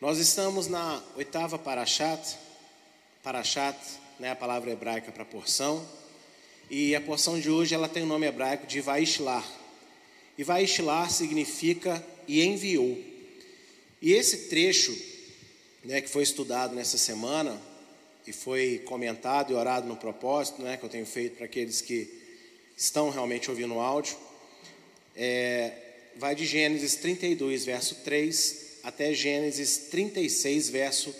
Nós estamos na oitava Parashat, Parashat, né, a palavra hebraica para porção, e a porção de hoje ela tem o nome hebraico de Vaishlar. E Vaishlar significa e enviou. E esse trecho, né, que foi estudado nessa semana e foi comentado e orado no propósito, né, que eu tenho feito para aqueles que estão realmente ouvindo o áudio, é, vai de Gênesis 32, verso 3 até Gênesis 36, verso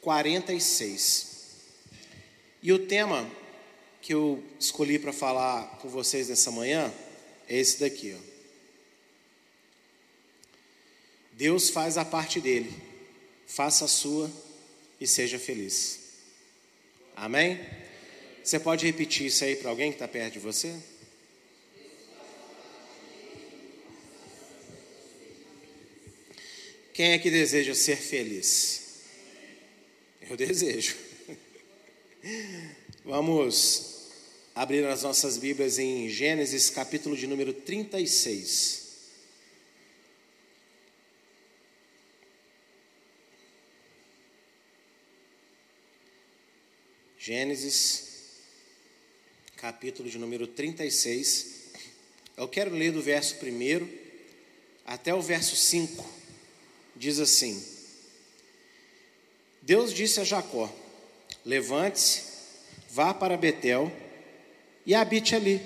46. E o tema que eu escolhi para falar com vocês nessa manhã é esse daqui, ó. Deus faz a parte dele, faça a sua e seja feliz. Amém? Você pode repetir isso aí para alguém que está perto de você? Quem é que deseja ser feliz? Eu desejo. Vamos abrir as nossas Bíblias em Gênesis, capítulo de número 36. Gênesis, capítulo de número 36. Eu quero ler do verso 1 até o verso 5 diz assim: Deus disse a Jacó: Levante-se, vá para Betel e habite ali.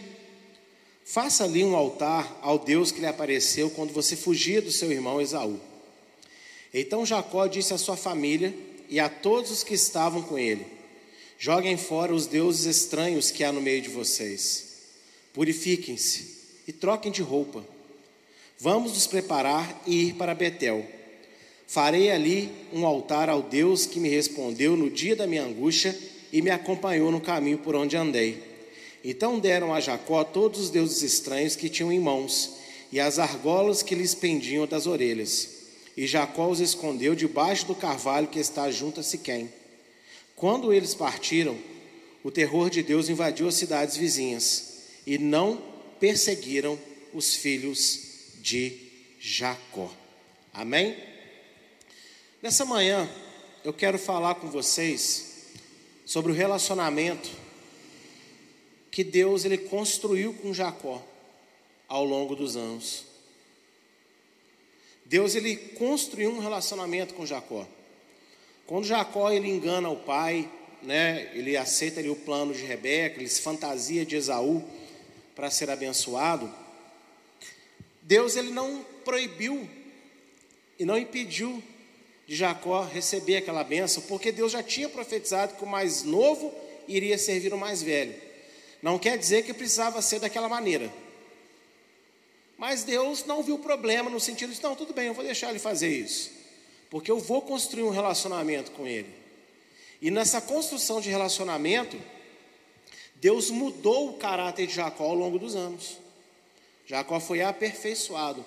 Faça ali um altar ao Deus que lhe apareceu quando você fugia do seu irmão Esaú. Então Jacó disse à sua família e a todos os que estavam com ele: Joguem fora os deuses estranhos que há no meio de vocês. Purifiquem-se e troquem de roupa. Vamos nos preparar e ir para Betel Farei ali um altar ao Deus que me respondeu no dia da minha angústia e me acompanhou no caminho por onde andei. Então deram a Jacó todos os deuses estranhos que tinham em mãos e as argolas que lhes pendiam das orelhas. E Jacó os escondeu debaixo do carvalho que está junto a Siquém. Quando eles partiram, o terror de Deus invadiu as cidades vizinhas e não perseguiram os filhos de Jacó. Amém? Nessa manhã, eu quero falar com vocês sobre o relacionamento que Deus ele construiu com Jacó ao longo dos anos. Deus ele construiu um relacionamento com Jacó. Quando Jacó ele engana o pai, né, ele aceita ali o plano de Rebeca, ele se fantasia de Esaú para ser abençoado. Deus ele não proibiu e não impediu de Jacó receber aquela benção, porque Deus já tinha profetizado que o mais novo iria servir o mais velho. Não quer dizer que precisava ser daquela maneira. Mas Deus não viu problema no sentido de, não, tudo bem, eu vou deixar ele fazer isso. Porque eu vou construir um relacionamento com ele. E nessa construção de relacionamento, Deus mudou o caráter de Jacó ao longo dos anos. Jacó foi aperfeiçoado.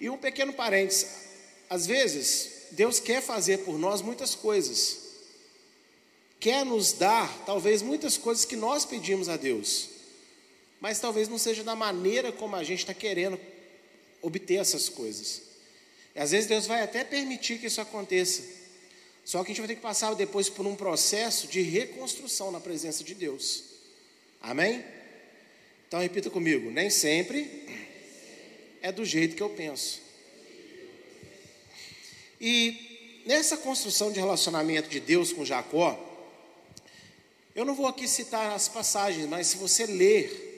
E um pequeno parênteses: às vezes, Deus quer fazer por nós muitas coisas, quer nos dar, talvez, muitas coisas que nós pedimos a Deus, mas talvez não seja da maneira como a gente está querendo obter essas coisas. E às vezes Deus vai até permitir que isso aconteça, só que a gente vai ter que passar depois por um processo de reconstrução na presença de Deus. Amém? Então repita comigo: nem sempre é do jeito que eu penso. E nessa construção de relacionamento de Deus com Jacó, eu não vou aqui citar as passagens, mas se você ler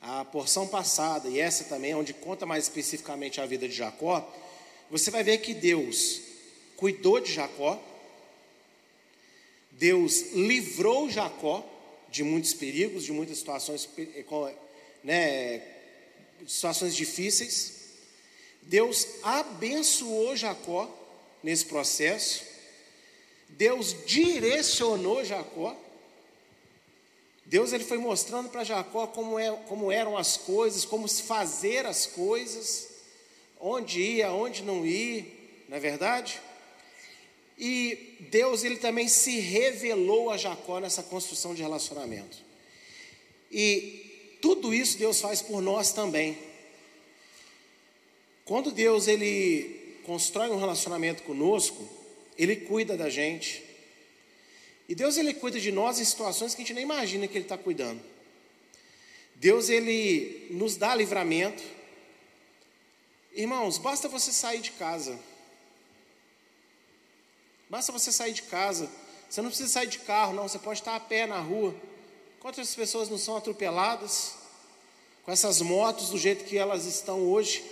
a porção passada e essa também, onde conta mais especificamente a vida de Jacó, você vai ver que Deus cuidou de Jacó, Deus livrou Jacó de muitos perigos, de muitas situações, né, situações difíceis. Deus abençoou Jacó nesse processo, Deus direcionou Jacó, Deus ele foi mostrando para Jacó como, é, como eram as coisas, como fazer as coisas, onde ir, aonde não ir, não é verdade? E Deus ele também se revelou a Jacó nessa construção de relacionamento. E tudo isso Deus faz por nós também. Quando Deus ele constrói um relacionamento conosco, ele cuida da gente. E Deus ele cuida de nós em situações que a gente nem imagina que ele está cuidando. Deus ele nos dá livramento. Irmãos, basta você sair de casa. Basta você sair de casa. Você não precisa sair de carro, não. Você pode estar a pé na rua. Quantas pessoas não são atropeladas com essas motos do jeito que elas estão hoje?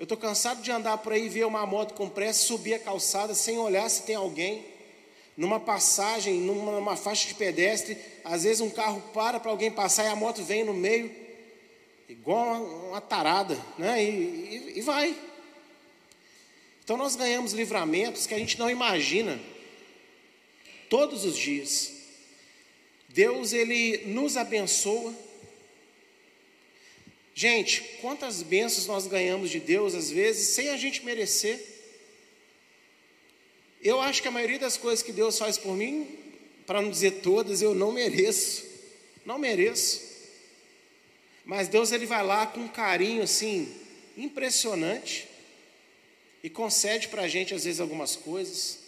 Eu estou cansado de andar por aí, ver uma moto com pressa, subir a calçada sem olhar se tem alguém. Numa passagem, numa, numa faixa de pedestre, às vezes um carro para para alguém passar e a moto vem no meio, igual uma, uma tarada, né? E, e, e vai. Então nós ganhamos livramentos que a gente não imagina todos os dias. Deus ele nos abençoa. Gente, quantas bênçãos nós ganhamos de Deus às vezes sem a gente merecer. Eu acho que a maioria das coisas que Deus faz por mim, para não dizer todas, eu não mereço. Não mereço. Mas Deus ele vai lá com um carinho assim impressionante e concede para a gente, às vezes, algumas coisas.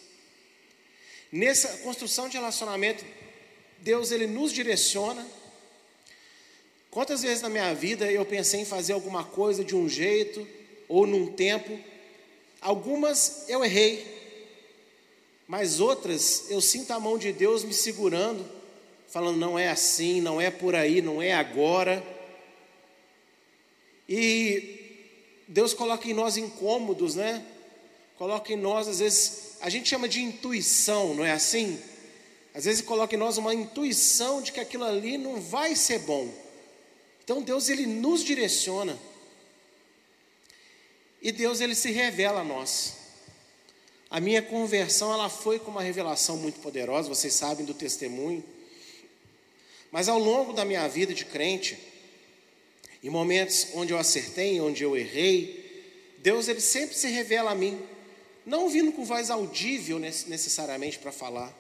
Nessa construção de relacionamento, Deus ele nos direciona. Quantas vezes na minha vida eu pensei em fazer alguma coisa de um jeito ou num tempo? Algumas eu errei, mas outras eu sinto a mão de Deus me segurando, falando: não é assim, não é por aí, não é agora. E Deus coloca em nós incômodos, né? Coloca em nós, às vezes, a gente chama de intuição, não é assim? Às vezes coloca em nós uma intuição de que aquilo ali não vai ser bom. Então Deus ele nos direciona. E Deus ele se revela a nós. A minha conversão ela foi com uma revelação muito poderosa, vocês sabem do testemunho. Mas ao longo da minha vida de crente, em momentos onde eu acertei, onde eu errei, Deus ele sempre se revela a mim, não vindo com voz audível necessariamente para falar,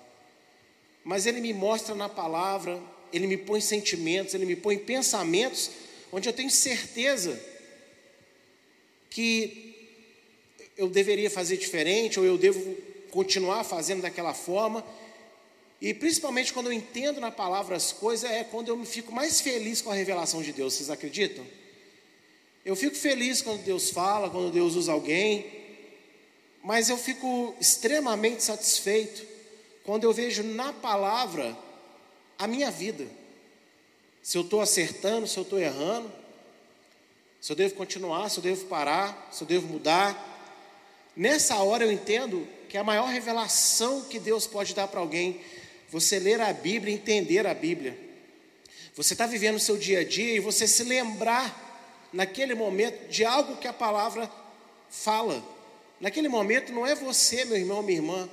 mas ele me mostra na palavra, ele me põe sentimentos, ele me põe pensamentos, onde eu tenho certeza que eu deveria fazer diferente, ou eu devo continuar fazendo daquela forma. E principalmente quando eu entendo na palavra as coisas, é quando eu me fico mais feliz com a revelação de Deus. Vocês acreditam? Eu fico feliz quando Deus fala, quando Deus usa alguém, mas eu fico extremamente satisfeito quando eu vejo na palavra a minha vida. Se eu estou acertando, se eu estou errando, se eu devo continuar, se eu devo parar, se eu devo mudar. Nessa hora eu entendo que a maior revelação que Deus pode dar para alguém você ler a Bíblia, entender a Bíblia. Você está vivendo o seu dia a dia e você se lembrar, naquele momento, de algo que a palavra fala. Naquele momento não é você, meu irmão, minha irmã,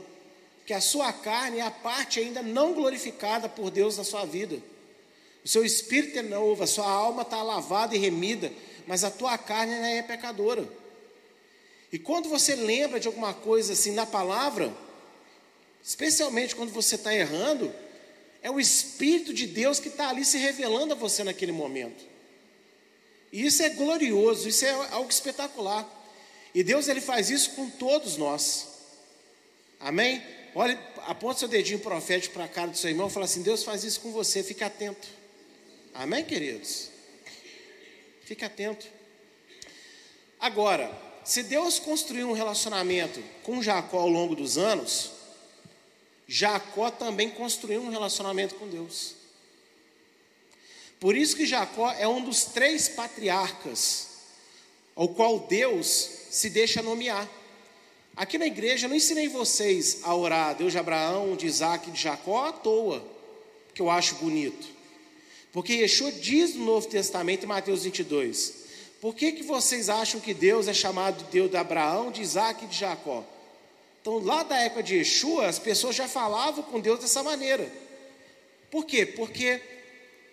que a sua carne é a parte ainda não glorificada por Deus na sua vida. O seu espírito é novo, a sua alma está lavada e remida, mas a tua carne ainda é pecadora. E quando você lembra de alguma coisa assim na palavra, especialmente quando você está errando, é o Espírito de Deus que está ali se revelando a você naquele momento. E isso é glorioso, isso é algo espetacular. E Deus ele faz isso com todos nós. Amém? Olha, aponta seu dedinho profético para a cara do seu irmão e fala assim: Deus faz isso com você, fica atento. Amém, queridos? Fique atento. Agora, se Deus construiu um relacionamento com Jacó ao longo dos anos, Jacó também construiu um relacionamento com Deus. Por isso que Jacó é um dos três patriarcas ao qual Deus se deixa nomear. Aqui na igreja eu não ensinei vocês a orar Deus de Abraão, de Isaac e de Jacó à toa, que eu acho bonito. Porque Yeshua diz no Novo Testamento, em Mateus 22, por que, que vocês acham que Deus é chamado Deus de Abraão, de Isaac e de Jacó? Então, lá da época de Yeshua, as pessoas já falavam com Deus dessa maneira. Por quê? Porque,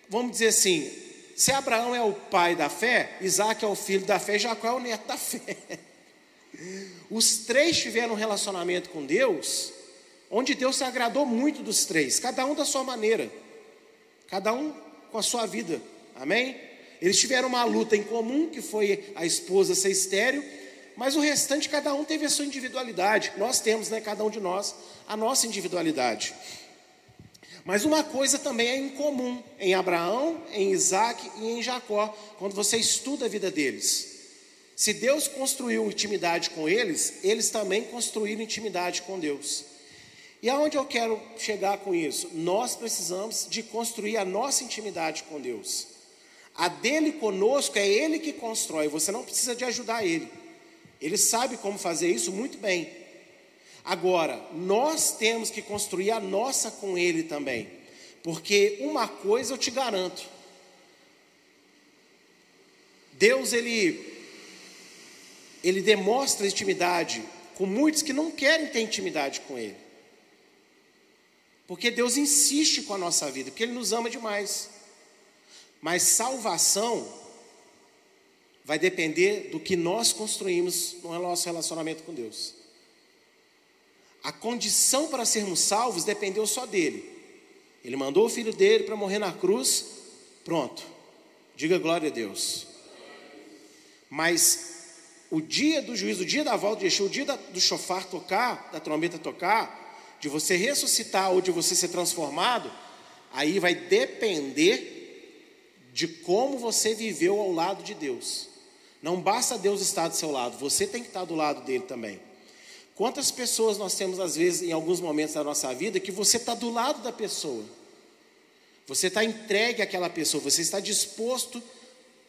vamos dizer assim, se Abraão é o pai da fé, Isaac é o filho da fé, Jacó é o neto da fé. Os três tiveram um relacionamento com Deus, onde Deus se agradou muito dos três, cada um da sua maneira, cada um com a sua vida, amém? Eles tiveram uma luta em comum, que foi a esposa ser estéreo, Mas o restante, cada um teve a sua individualidade. Nós temos, né, cada um de nós, a nossa individualidade. Mas uma coisa também é incomum em Abraão, em Isaac e em Jacó, quando você estuda a vida deles. Se Deus construiu intimidade com eles, eles também construíram intimidade com Deus. E aonde eu quero chegar com isso? Nós precisamos de construir a nossa intimidade com Deus. A dele conosco é ele que constrói, você não precisa de ajudar ele. Ele sabe como fazer isso muito bem. Agora, nós temos que construir a nossa com ele também. Porque uma coisa eu te garanto. Deus ele ele demonstra intimidade com muitos que não querem ter intimidade com ele. Porque Deus insiste com a nossa vida, porque ele nos ama demais. Mas salvação vai depender do que nós construímos no nosso relacionamento com Deus. A condição para sermos salvos dependeu só dele. Ele mandou o filho dele para morrer na cruz, pronto. Diga glória a Deus. Mas o dia do juízo, o dia da volta de Yeshua, o dia do chofar tocar, da trombeta tocar, de você ressuscitar ou de você ser transformado, aí vai depender de como você viveu ao lado de Deus. Não basta Deus estar do seu lado, você tem que estar do lado dele também. Quantas pessoas nós temos, às vezes, em alguns momentos da nossa vida, que você está do lado da pessoa, você está entregue àquela pessoa, você está disposto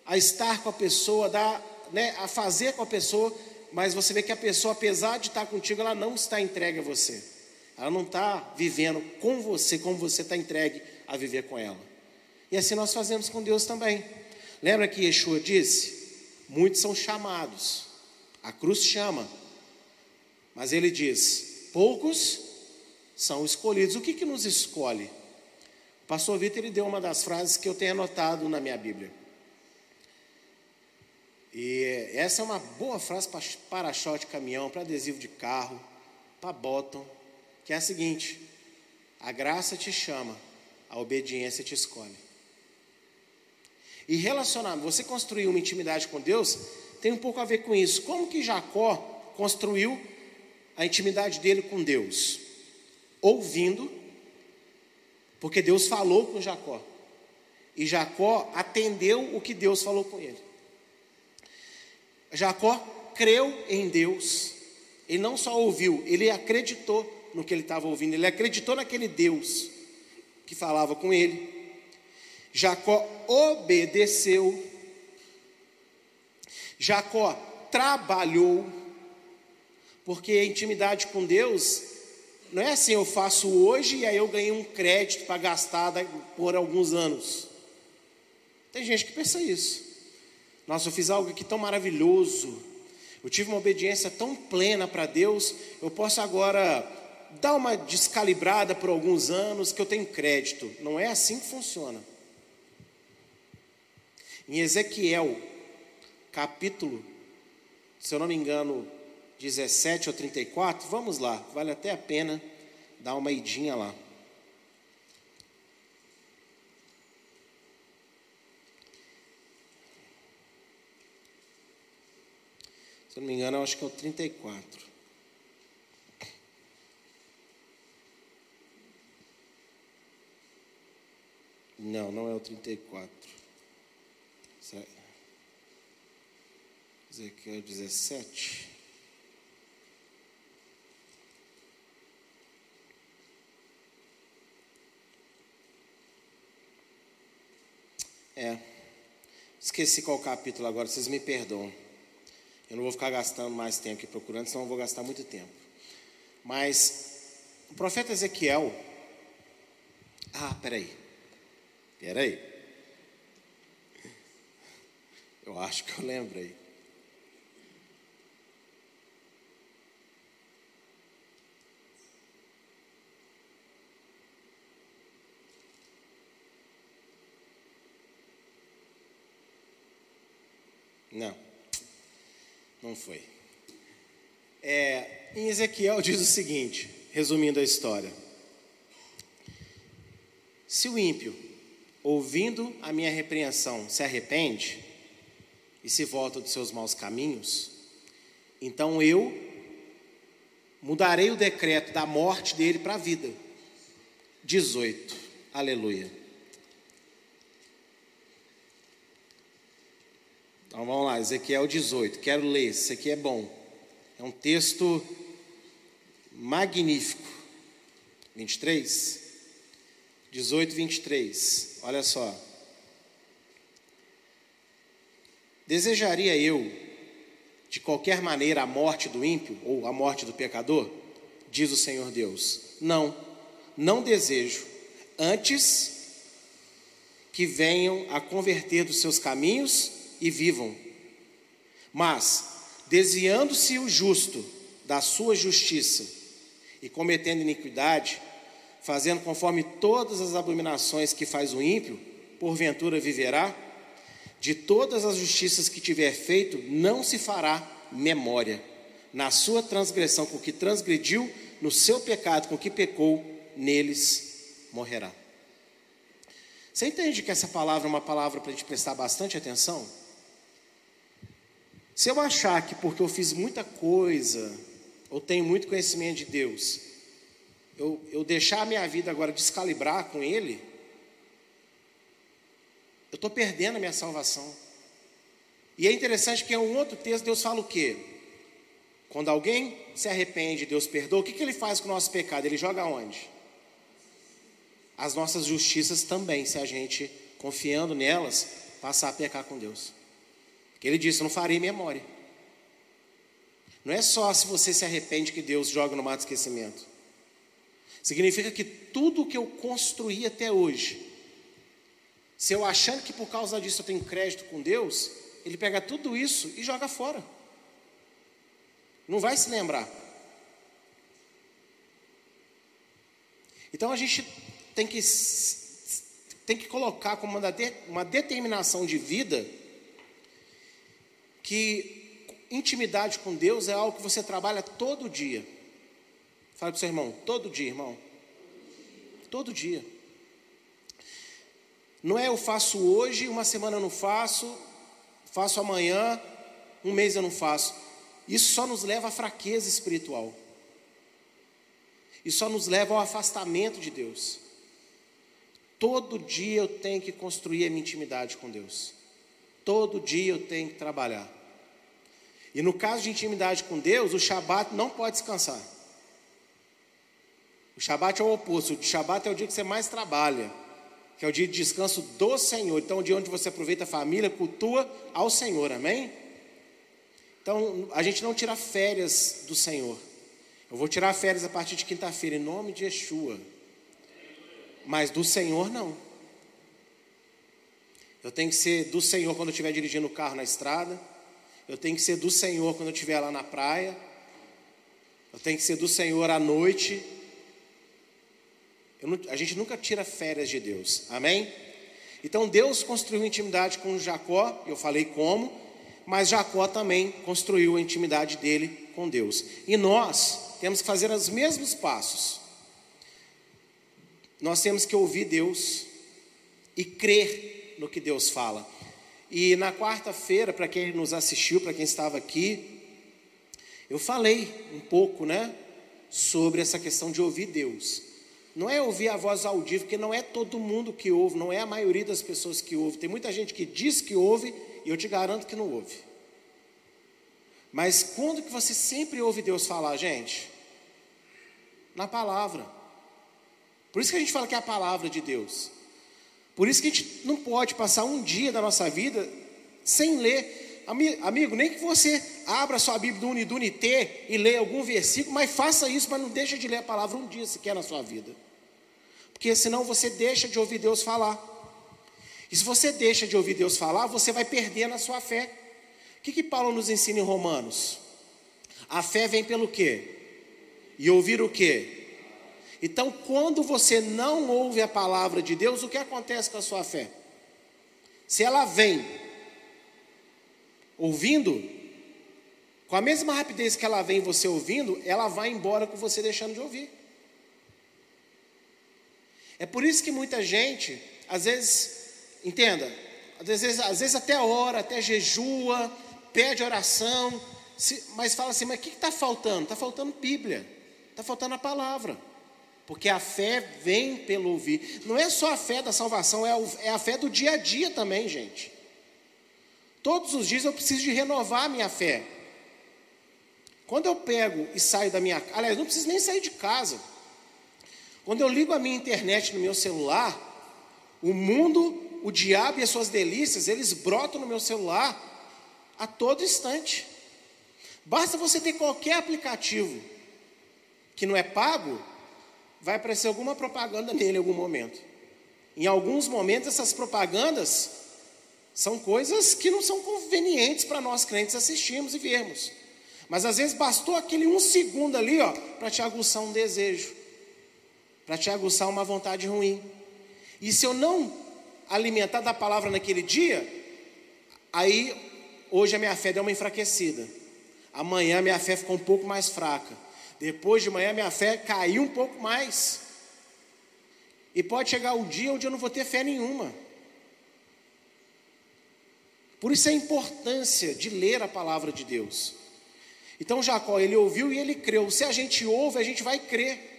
a estar com a pessoa, a, dar, né, a fazer com a pessoa, mas você vê que a pessoa, apesar de estar contigo, ela não está entregue a você, ela não está vivendo com você como você está entregue a viver com ela. E assim nós fazemos com Deus também. Lembra que Yeshua disse? Muitos são chamados, a cruz chama, mas ele diz: poucos são escolhidos. O que, que nos escolhe? O pastor Vitor ele deu uma das frases que eu tenho anotado na minha Bíblia. E essa é uma boa frase para para-choque de caminhão, para adesivo de carro, para bottom, que é a seguinte: a graça te chama, a obediência te escolhe. E relacionamento, você construir uma intimidade com Deus, tem um pouco a ver com isso. Como que Jacó construiu a intimidade dele com Deus? Ouvindo, porque Deus falou com Jacó. E Jacó atendeu o que Deus falou com ele. Jacó creu em Deus. Ele não só ouviu, ele acreditou no que ele estava ouvindo, ele acreditou naquele Deus que falava com ele. Jacó obedeceu, Jacó trabalhou, porque a intimidade com Deus não é assim, eu faço hoje e aí eu ganhei um crédito para gastar por alguns anos. Tem gente que pensa isso. Nossa, eu fiz algo aqui tão maravilhoso, eu tive uma obediência tão plena para Deus, eu posso agora dar uma descalibrada por alguns anos que eu tenho crédito. Não é assim que funciona. Em Ezequiel, capítulo, se eu não me engano, 17 ou 34, vamos lá, vale até a pena dar uma idinha lá. Se não me engano, acho que é o 34. Não, não é o 34. Ezequiel 17. É. Esqueci qual capítulo agora, vocês me perdoam. Eu não vou ficar gastando mais tempo aqui procurando, senão eu vou gastar muito tempo. Mas o profeta Ezequiel. Ah, peraí. Peraí. Eu acho que eu lembrei. Não, não foi. É, em Ezequiel diz o seguinte, resumindo a história: Se o ímpio, ouvindo a minha repreensão, se arrepende, e se volta dos seus maus caminhos, Então eu mudarei o decreto da morte dele para a vida. 18. Aleluia. Então vamos lá, Ezequiel 18. Quero ler, isso aqui é bom. É um texto magnífico. 23. 18, 23. Olha só. Desejaria eu, de qualquer maneira, a morte do ímpio ou a morte do pecador? Diz o Senhor Deus. Não, não desejo. Antes que venham a converter dos seus caminhos e vivam. Mas, desviando-se o justo da sua justiça e cometendo iniquidade, fazendo conforme todas as abominações que faz o ímpio, porventura viverá? De todas as justiças que tiver feito, não se fará memória. Na sua transgressão com que transgrediu, no seu pecado com que pecou, neles morrerá. Você entende que essa palavra é uma palavra para a gente prestar bastante atenção? Se eu achar que porque eu fiz muita coisa, ou tenho muito conhecimento de Deus, eu, eu deixar a minha vida agora descalibrar com Ele, eu estou perdendo a minha salvação. E é interessante que em um outro texto Deus fala o quê? Quando alguém se arrepende, Deus perdoa, o que, que ele faz com o nosso pecado? Ele joga onde? As nossas justiças também, se a gente, confiando nelas, passar a pecar com Deus. Ele disse: não farei memória. Não é só se você se arrepende que Deus joga no mato esquecimento. Significa que tudo que eu construí até hoje, se eu achando que por causa disso eu tenho crédito com Deus, ele pega tudo isso e joga fora. Não vai se lembrar. Então a gente tem que, tem que colocar como uma, uma determinação de vida que intimidade com Deus é algo que você trabalha todo dia. Fala para o seu irmão, todo dia, irmão. Todo dia. Não é eu faço hoje, uma semana eu não faço, faço amanhã, um mês eu não faço. Isso só nos leva à fraqueza espiritual. Isso só nos leva ao afastamento de Deus. Todo dia eu tenho que construir a minha intimidade com Deus. Todo dia eu tenho que trabalhar. E no caso de intimidade com Deus, o Shabat não pode descansar. O Shabat é o oposto. O Shabat é o dia que você mais trabalha, que é o dia de descanso do Senhor. Então, é o dia onde você aproveita a família, cultua ao Senhor, amém? Então, a gente não tira férias do Senhor. Eu vou tirar férias a partir de quinta-feira, em nome de Yeshua. Mas do Senhor, não. Eu tenho que ser do Senhor quando eu estiver dirigindo o carro na estrada. Eu tenho que ser do Senhor quando eu estiver lá na praia. Eu tenho que ser do Senhor à noite. Não, a gente nunca tira férias de Deus. Amém? Então Deus construiu intimidade com Jacó, eu falei como, mas Jacó também construiu a intimidade dele com Deus. E nós temos que fazer os mesmos passos. Nós temos que ouvir Deus e crer no que Deus fala. E na quarta-feira, para quem nos assistiu, para quem estava aqui, eu falei um pouco, né, sobre essa questão de ouvir Deus. Não é ouvir a voz audível, porque não é todo mundo que ouve, não é a maioria das pessoas que ouve. Tem muita gente que diz que ouve e eu te garanto que não ouve. Mas quando que você sempre ouve Deus falar, gente? Na palavra. Por isso que a gente fala que é a palavra de Deus. Por isso que a gente não pode passar um dia da nossa vida sem ler. Amigo, nem que você abra sua Bíblia do Unidunité e leia algum versículo, mas faça isso, mas não deixe de ler a palavra um dia sequer na sua vida. Porque senão você deixa de ouvir Deus falar. E se você deixa de ouvir Deus falar, você vai perder na sua fé. O que, que Paulo nos ensina em Romanos? A fé vem pelo quê? E ouvir o quê? Então, quando você não ouve a palavra de Deus, o que acontece com a sua fé? Se ela vem ouvindo, com a mesma rapidez que ela vem você ouvindo, ela vai embora com você deixando de ouvir. É por isso que muita gente, às vezes, entenda, às vezes, às vezes até ora, até jejua, pede oração, mas fala assim, mas o que está faltando? Está faltando Bíblia, está faltando a palavra. Porque a fé vem pelo ouvir. Não é só a fé da salvação, é a, é a fé do dia a dia também, gente. Todos os dias eu preciso de renovar a minha fé. Quando eu pego e saio da minha aliás, não preciso nem sair de casa. Quando eu ligo a minha internet no meu celular, o mundo, o diabo e as suas delícias, eles brotam no meu celular a todo instante. Basta você ter qualquer aplicativo que não é pago, vai aparecer alguma propaganda nele em algum momento. Em alguns momentos, essas propagandas são coisas que não são convenientes para nós crentes assistirmos e vermos. Mas às vezes bastou aquele um segundo ali, ó, para te aguçar um desejo, para te aguçar uma vontade ruim. E se eu não alimentar da palavra naquele dia, aí hoje a minha fé deu uma enfraquecida. Amanhã minha fé ficou um pouco mais fraca. Depois de manhã minha fé caiu um pouco mais. E pode chegar o dia onde eu não vou ter fé nenhuma. Por isso a importância de ler a palavra de Deus. Então Jacó, ele ouviu e ele creu. Se a gente ouve, a gente vai crer.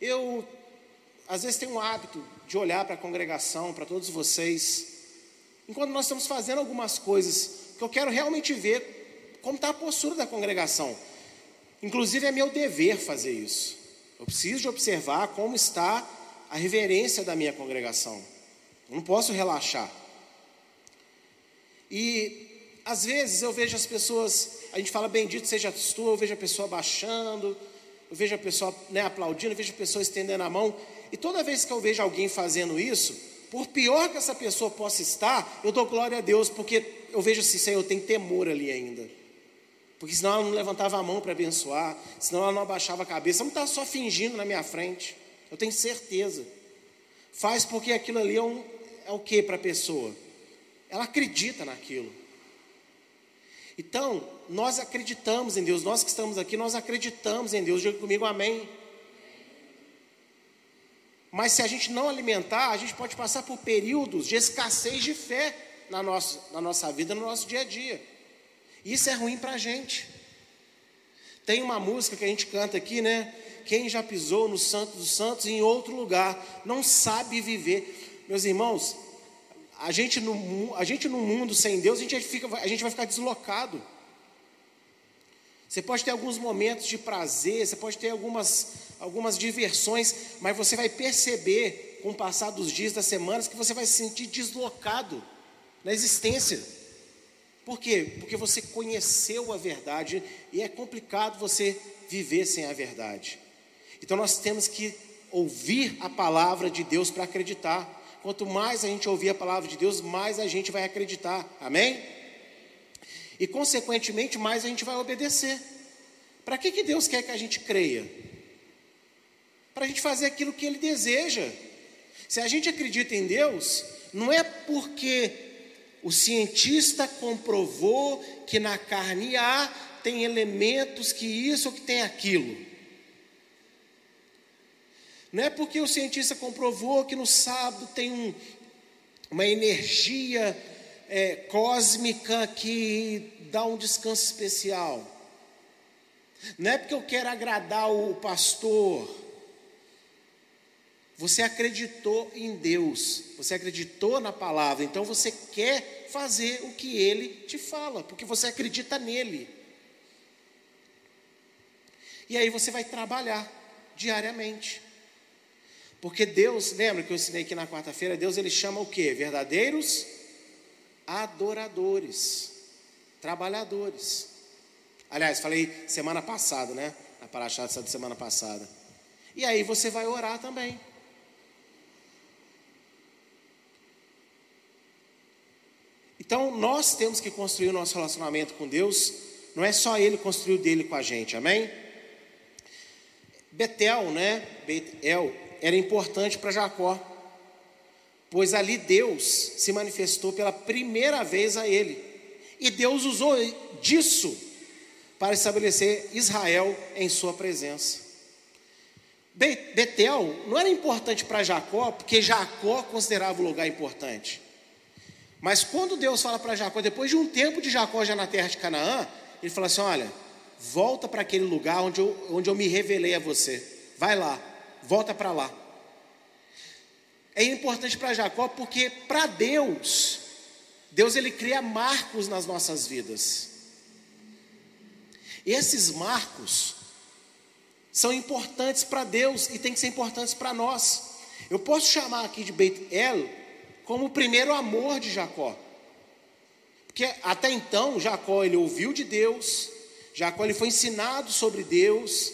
Eu, às vezes, tenho um hábito de olhar para a congregação, para todos vocês, enquanto nós estamos fazendo algumas coisas, que eu quero realmente ver como está a postura da congregação. Inclusive, é meu dever fazer isso. Eu preciso de observar como está a reverência da minha congregação. Eu não posso relaxar. E às vezes eu vejo as pessoas, a gente fala bendito seja tu, eu vejo a pessoa baixando, eu vejo a pessoa né, aplaudindo, eu vejo a pessoa estendendo a mão. E toda vez que eu vejo alguém fazendo isso, por pior que essa pessoa possa estar, eu dou glória a Deus, porque eu vejo assim, Senhor, eu tenho temor ali ainda. Porque senão ela não levantava a mão para abençoar, senão ela não abaixava a cabeça. Ela não está só fingindo na minha frente. Eu tenho certeza. Faz porque aquilo ali é, um, é o que para a pessoa? Ela acredita naquilo. Então, nós acreditamos em Deus, nós que estamos aqui, nós acreditamos em Deus. Diga comigo, amém. Mas se a gente não alimentar, a gente pode passar por períodos de escassez de fé na nossa, na nossa vida, no nosso dia a dia. Isso é ruim para a gente. Tem uma música que a gente canta aqui, né? Quem já pisou no Santo dos Santos em outro lugar não sabe viver. Meus irmãos, a gente no, a gente no mundo sem Deus, a gente, fica, a gente vai ficar deslocado. Você pode ter alguns momentos de prazer, você pode ter algumas, algumas diversões, mas você vai perceber, com o passar dos dias, das semanas, que você vai se sentir deslocado na existência. Por quê? Porque você conheceu a verdade e é complicado você viver sem a verdade. Então nós temos que ouvir a palavra de Deus para acreditar. Quanto mais a gente ouvir a palavra de Deus, mais a gente vai acreditar. Amém? E consequentemente, mais a gente vai obedecer. Para que, que Deus quer que a gente creia? Para a gente fazer aquilo que Ele deseja. Se a gente acredita em Deus, não é porque o cientista comprovou que na carne A tem elementos que isso ou que tem aquilo. Não é porque o cientista comprovou que no sábado tem um, uma energia é, cósmica que dá um descanso especial. Não é porque eu quero agradar o pastor você acreditou em Deus, você acreditou na palavra, então você quer fazer o que ele te fala, porque você acredita nele. E aí você vai trabalhar diariamente. Porque Deus, lembra que eu ensinei aqui na quarta-feira, Deus ele chama o que? Verdadeiros adoradores, trabalhadores. Aliás, falei semana passada, né? Na paraxá da semana passada. E aí você vai orar também. Então, nós temos que construir o nosso relacionamento com Deus, não é só Ele construir o dele com a gente, amém? Betel, né? Betel era importante para Jacó, pois ali Deus se manifestou pela primeira vez a ele, e Deus usou disso para estabelecer Israel em sua presença. Betel não era importante para Jacó, porque Jacó considerava o lugar importante. Mas quando Deus fala para Jacó, depois de um tempo de Jacó já na terra de Canaã, ele fala assim: Olha, volta para aquele lugar onde eu, onde eu me revelei a você. Vai lá, volta para lá. É importante para Jacó porque para Deus, Deus ele cria marcos nas nossas vidas. Esses marcos são importantes para Deus e tem que ser importantes para nós. Eu posso chamar aqui de Beit El como o primeiro amor de Jacó. Porque até então Jacó ele ouviu de Deus, Jacó ele foi ensinado sobre Deus,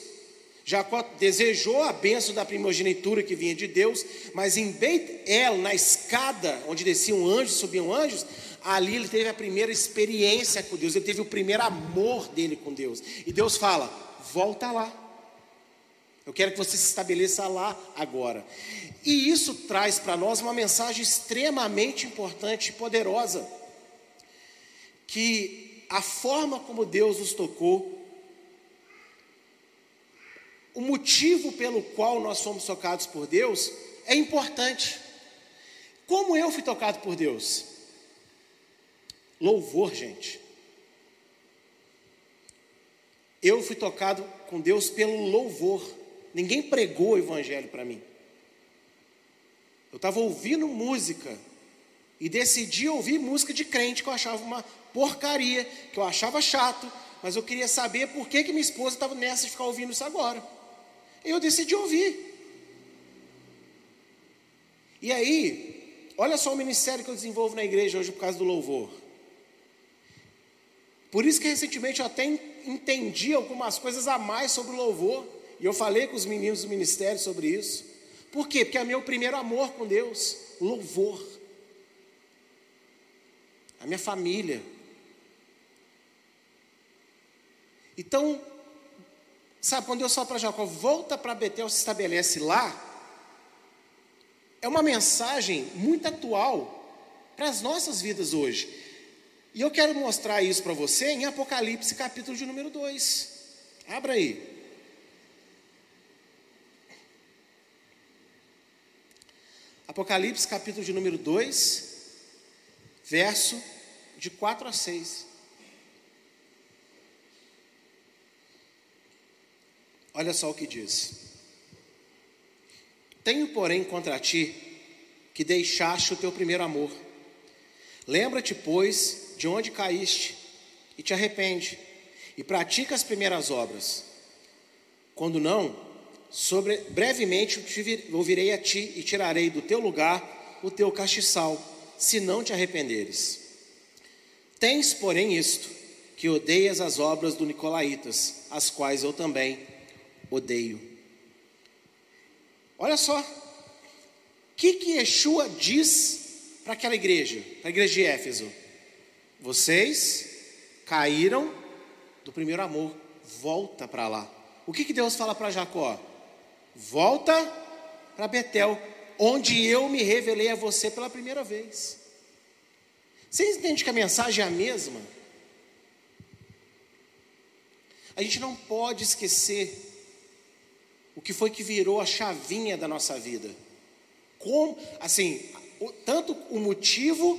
Jacó desejou a bênção da primogenitura que vinha de Deus, mas em Beit El, na escada onde desciam anjos, subiam anjos, ali ele teve a primeira experiência com Deus, ele teve o primeiro amor dele com Deus. E Deus fala: volta lá. Eu quero que você se estabeleça lá agora. E isso traz para nós uma mensagem extremamente importante e poderosa. Que a forma como Deus nos tocou, o motivo pelo qual nós fomos tocados por Deus é importante. Como eu fui tocado por Deus? Louvor, gente. Eu fui tocado com Deus pelo louvor. Ninguém pregou o evangelho para mim. Eu estava ouvindo música e decidi ouvir música de crente que eu achava uma porcaria, que eu achava chato, mas eu queria saber por que, que minha esposa estava nessa de ficar ouvindo isso agora. E eu decidi ouvir. E aí, olha só o ministério que eu desenvolvo na igreja hoje por causa do louvor. Por isso que recentemente eu até entendi algumas coisas a mais sobre o louvor. E eu falei com os meninos do ministério sobre isso. Por quê? Porque é meu primeiro amor com Deus, louvor. A minha família. Então, sabe, quando Deus fala para Jacó, volta para Betel, se estabelece lá, é uma mensagem muito atual para as nossas vidas hoje. E eu quero mostrar isso para você em Apocalipse, capítulo de número 2. Abra aí. Apocalipse, capítulo de número 2, verso de 4 a 6. Olha só o que diz: Tenho, porém, contra ti que deixaste o teu primeiro amor. Lembra-te, pois, de onde caíste, e te arrepende, e pratica as primeiras obras. Quando não, sobre, brevemente ouvirei a ti e tirarei do teu lugar o teu castiçal, se não te arrependeres. Tens, porém, isto, que odeias as obras do Nicolaitas, as quais eu também odeio. Olha só, o que que Yeshua diz para aquela igreja, para a igreja de Éfeso? Vocês caíram do primeiro amor, volta para lá. O que que Deus fala para Jacó? Volta para Betel, onde eu me revelei a você pela primeira vez. Você entende que a mensagem é a mesma? A gente não pode esquecer o que foi que virou a chavinha da nossa vida. Como, assim, tanto o motivo,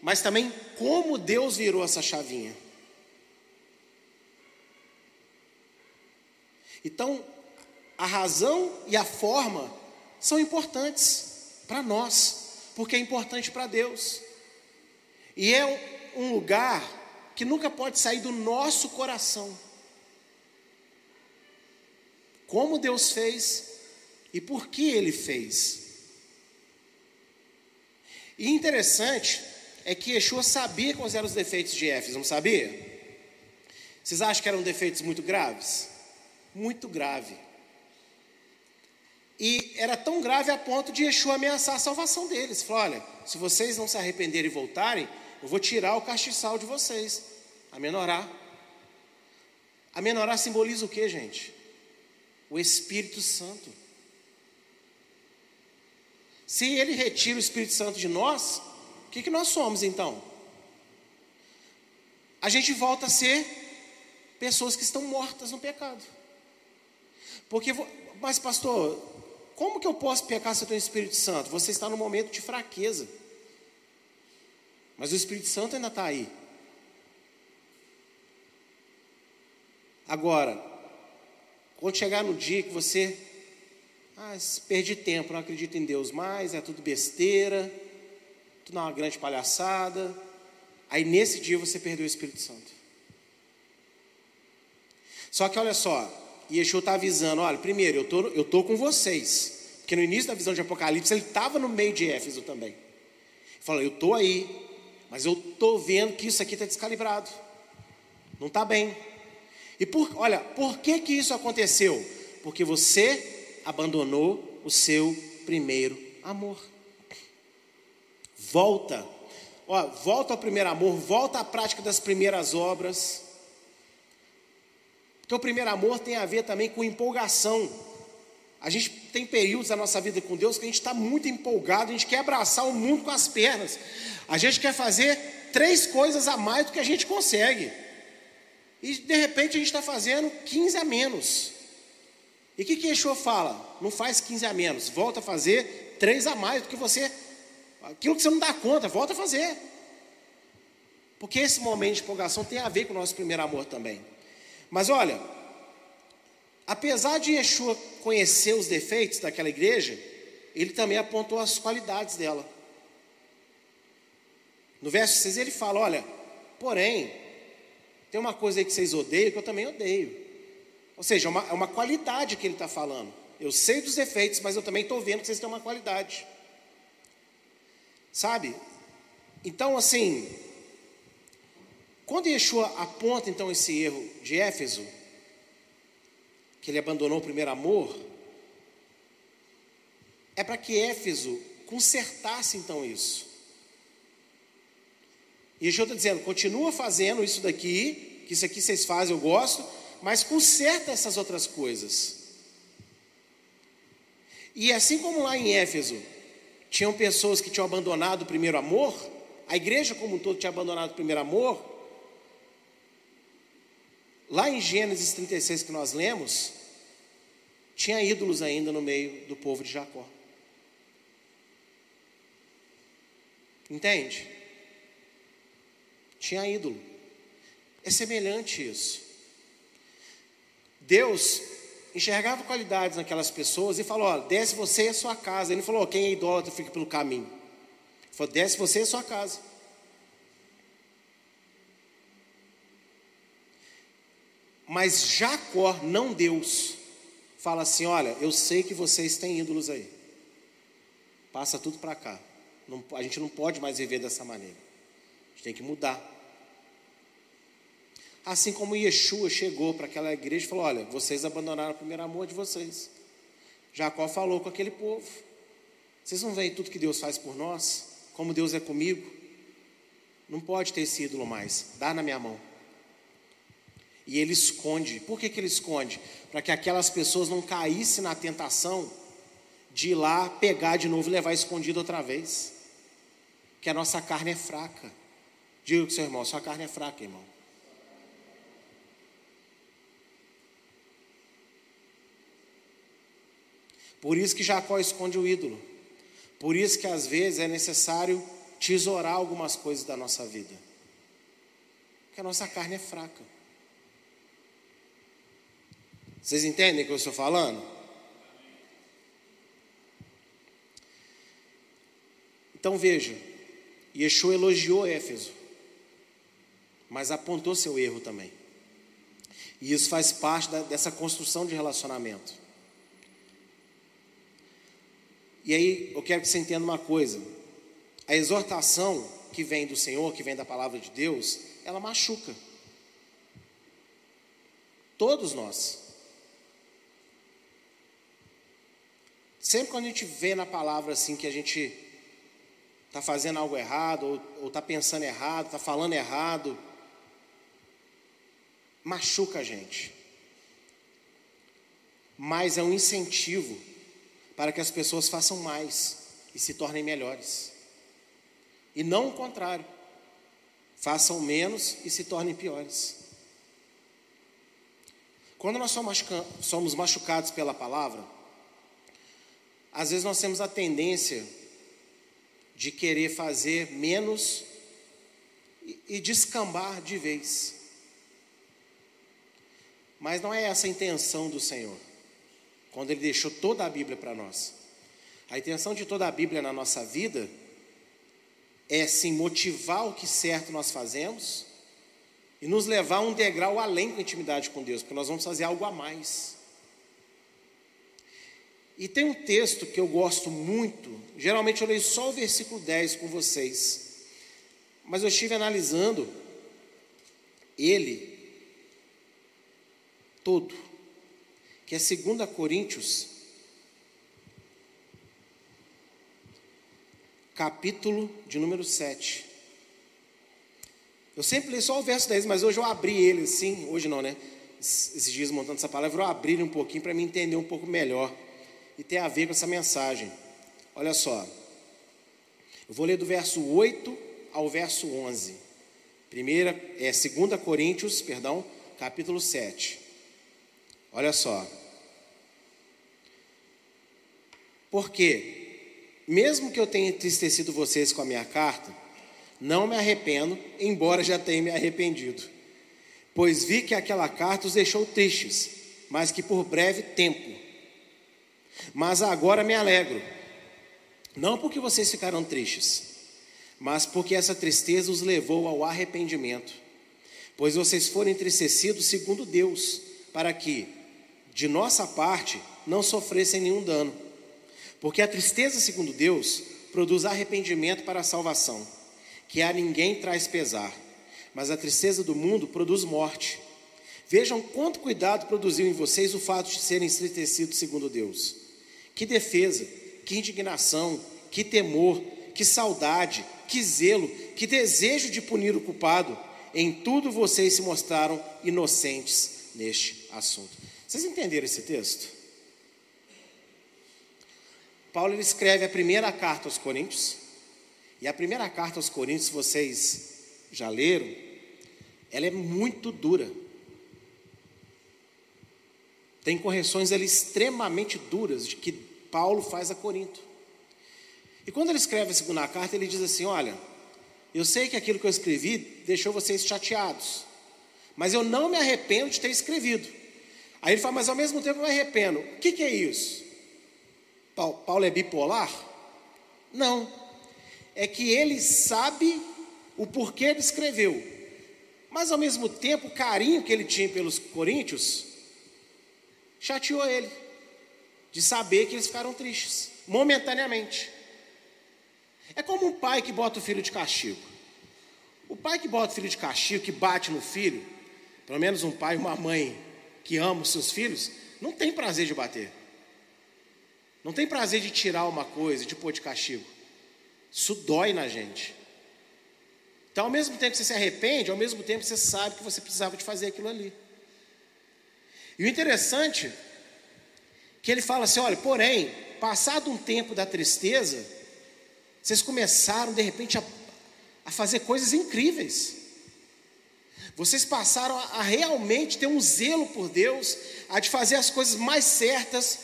mas também como Deus virou essa chavinha. Então, a razão e a forma são importantes para nós, porque é importante para Deus. E é um lugar que nunca pode sair do nosso coração. Como Deus fez e por que Ele fez. E interessante é que Yeshua sabia quais eram os defeitos de Éfeso, não sabia? Vocês acham que eram defeitos muito graves? Muito grave. E era tão grave a ponto de Yeshua ameaçar a salvação deles. Falou: olha, se vocês não se arrependerem e voltarem, eu vou tirar o castiçal de vocês. A menorá. A menorá simboliza o que, gente? O Espírito Santo. Se ele retira o Espírito Santo de nós, o que, que nós somos então? A gente volta a ser pessoas que estão mortas no pecado. Porque, mas pastor, como que eu posso pecar se eu tenho Espírito Santo? Você está num momento de fraqueza. Mas o Espírito Santo ainda está aí. Agora, quando chegar no dia que você ah, perdi tempo, não acredito em Deus mais, é tudo besteira, tudo é uma grande palhaçada. Aí nesse dia você perdeu o Espírito Santo. Só que olha só, Yeshua está avisando: olha, primeiro, eu tô, estou tô com vocês. Porque no início da visão de Apocalipse, ele estava no meio de Éfeso também. Ele falou: eu estou aí, mas eu estou vendo que isso aqui está descalibrado. Não está bem. E por, olha, por que que isso aconteceu? Porque você abandonou o seu primeiro amor. Volta. Ó, volta ao primeiro amor, volta à prática das primeiras obras. Porque o primeiro amor tem a ver também com empolgação. A gente tem períodos da nossa vida com Deus que a gente está muito empolgado, a gente quer abraçar o mundo com as pernas. A gente quer fazer três coisas a mais do que a gente consegue. E de repente a gente está fazendo 15 a menos. E o que, que Yeshua fala? Não faz 15 a menos, volta a fazer três a mais do que você. Aquilo que você não dá conta, volta a fazer. Porque esse momento de empolgação tem a ver com o nosso primeiro amor também. Mas olha, apesar de Yeshua conhecer os defeitos daquela igreja, ele também apontou as qualidades dela. No verso 6 ele fala: Olha, porém, tem uma coisa aí que vocês odeiam que eu também odeio. Ou seja, é uma, é uma qualidade que ele está falando. Eu sei dos defeitos, mas eu também estou vendo que vocês têm uma qualidade. Sabe? Então, assim, quando Yeshua aponta então esse erro de Éfeso, que ele abandonou o primeiro amor, é para que Éfeso consertasse então isso. E Yeshua está dizendo: continua fazendo isso daqui, que isso aqui vocês fazem, eu gosto, mas conserta essas outras coisas. E assim como lá em Éfeso, tinham pessoas que tinham abandonado o primeiro amor, a igreja como um todo tinha abandonado o primeiro amor. Lá em Gênesis 36 que nós lemos, tinha ídolos ainda no meio do povo de Jacó. Entende? Tinha ídolo. É semelhante isso. Deus enxergava qualidades naquelas pessoas e falou: ó, desce você e a sua casa. Ele não falou: quem é idólatra fica pelo caminho. Ele falou: desce você e a sua casa. Mas Jacó, não Deus, fala assim: olha, eu sei que vocês têm ídolos aí. Passa tudo para cá. Não, a gente não pode mais viver dessa maneira. A gente tem que mudar. Assim como Yeshua chegou para aquela igreja e falou: Olha, vocês abandonaram o primeiro amor de vocês. Jacó falou com aquele povo: Vocês não veem tudo que Deus faz por nós? Como Deus é comigo? Não pode ter esse ídolo mais. Dá na minha mão. E ele esconde. Por que, que ele esconde? Para que aquelas pessoas não caíssem na tentação de ir lá pegar de novo e levar escondido outra vez. Que a nossa carne é fraca. Diga com seu irmão: sua carne é fraca, irmão. Por isso que Jacó esconde o ídolo. Por isso que às vezes é necessário tesourar algumas coisas da nossa vida. Porque a nossa carne é fraca. Vocês entendem o que eu estou falando? Então veja, Yeshua elogiou Éfeso, mas apontou seu erro também. E isso faz parte da, dessa construção de relacionamento. E aí eu quero que você entenda uma coisa: a exortação que vem do Senhor, que vem da palavra de Deus, ela machuca. Todos nós. Sempre quando a gente vê na palavra assim que a gente está fazendo algo errado, ou está pensando errado, está falando errado, machuca a gente. Mas é um incentivo para que as pessoas façam mais e se tornem melhores. E não o contrário. Façam menos e se tornem piores. Quando nós somos machucados pela palavra, às vezes nós temos a tendência de querer fazer menos e descambar de vez. Mas não é essa a intenção do Senhor, quando Ele deixou toda a Bíblia para nós. A intenção de toda a Bíblia na nossa vida é sim motivar o que certo nós fazemos e nos levar um degrau além da intimidade com Deus, porque nós vamos fazer algo a mais. E tem um texto que eu gosto muito, geralmente eu leio só o versículo 10 com vocês, mas eu estive analisando ele todo, que é 2 Coríntios, capítulo de número 7. Eu sempre leio só o verso 10, mas hoje eu abri ele assim, hoje não, né? Esses dias montando essa palavra, eu abri ele um pouquinho para me entender um pouco melhor. E tem a ver com essa mensagem. Olha só. Eu vou ler do verso 8 ao verso 11. Primeira, é 2 Coríntios, perdão, capítulo 7. Olha só. Porque, mesmo que eu tenha entristecido vocês com a minha carta, não me arrependo, embora já tenha me arrependido. Pois vi que aquela carta os deixou tristes, mas que por breve tempo. Mas agora me alegro, não porque vocês ficaram tristes, mas porque essa tristeza os levou ao arrependimento. Pois vocês foram entristecidos segundo Deus, para que, de nossa parte, não sofressem nenhum dano. Porque a tristeza, segundo Deus, produz arrependimento para a salvação que a ninguém traz pesar, mas a tristeza do mundo produz morte. Vejam quanto cuidado produziu em vocês o fato de serem entristecidos segundo Deus. Que defesa, que indignação, que temor, que saudade, que zelo, que desejo de punir o culpado. Em tudo vocês se mostraram inocentes neste assunto. Vocês entenderam esse texto? Paulo ele escreve a primeira carta aos Coríntios, e a primeira carta aos Coríntios, vocês já leram, ela é muito dura. Tem correções ali extremamente duras de que Paulo faz a Corinto. E quando ele escreve a segunda carta, ele diz assim: Olha, eu sei que aquilo que eu escrevi deixou vocês chateados, mas eu não me arrependo de ter escrevido. Aí ele fala, mas ao mesmo tempo eu me arrependo. O que, que é isso? Paulo é bipolar? Não é que ele sabe o porquê ele escreveu, mas ao mesmo tempo o carinho que ele tinha pelos coríntios chateou ele, de saber que eles ficaram tristes, momentaneamente. É como um pai que bota o filho de castigo. O pai que bota o filho de castigo, que bate no filho, pelo menos um pai e uma mãe que ama os seus filhos, não tem prazer de bater. Não tem prazer de tirar uma coisa, de pôr de castigo. Isso dói na gente. Então, ao mesmo tempo que você se arrepende, ao mesmo tempo você sabe que você precisava de fazer aquilo ali. E o interessante que ele fala assim: olha, porém, passado um tempo da tristeza, vocês começaram de repente a, a fazer coisas incríveis. Vocês passaram a, a realmente ter um zelo por Deus, a de fazer as coisas mais certas,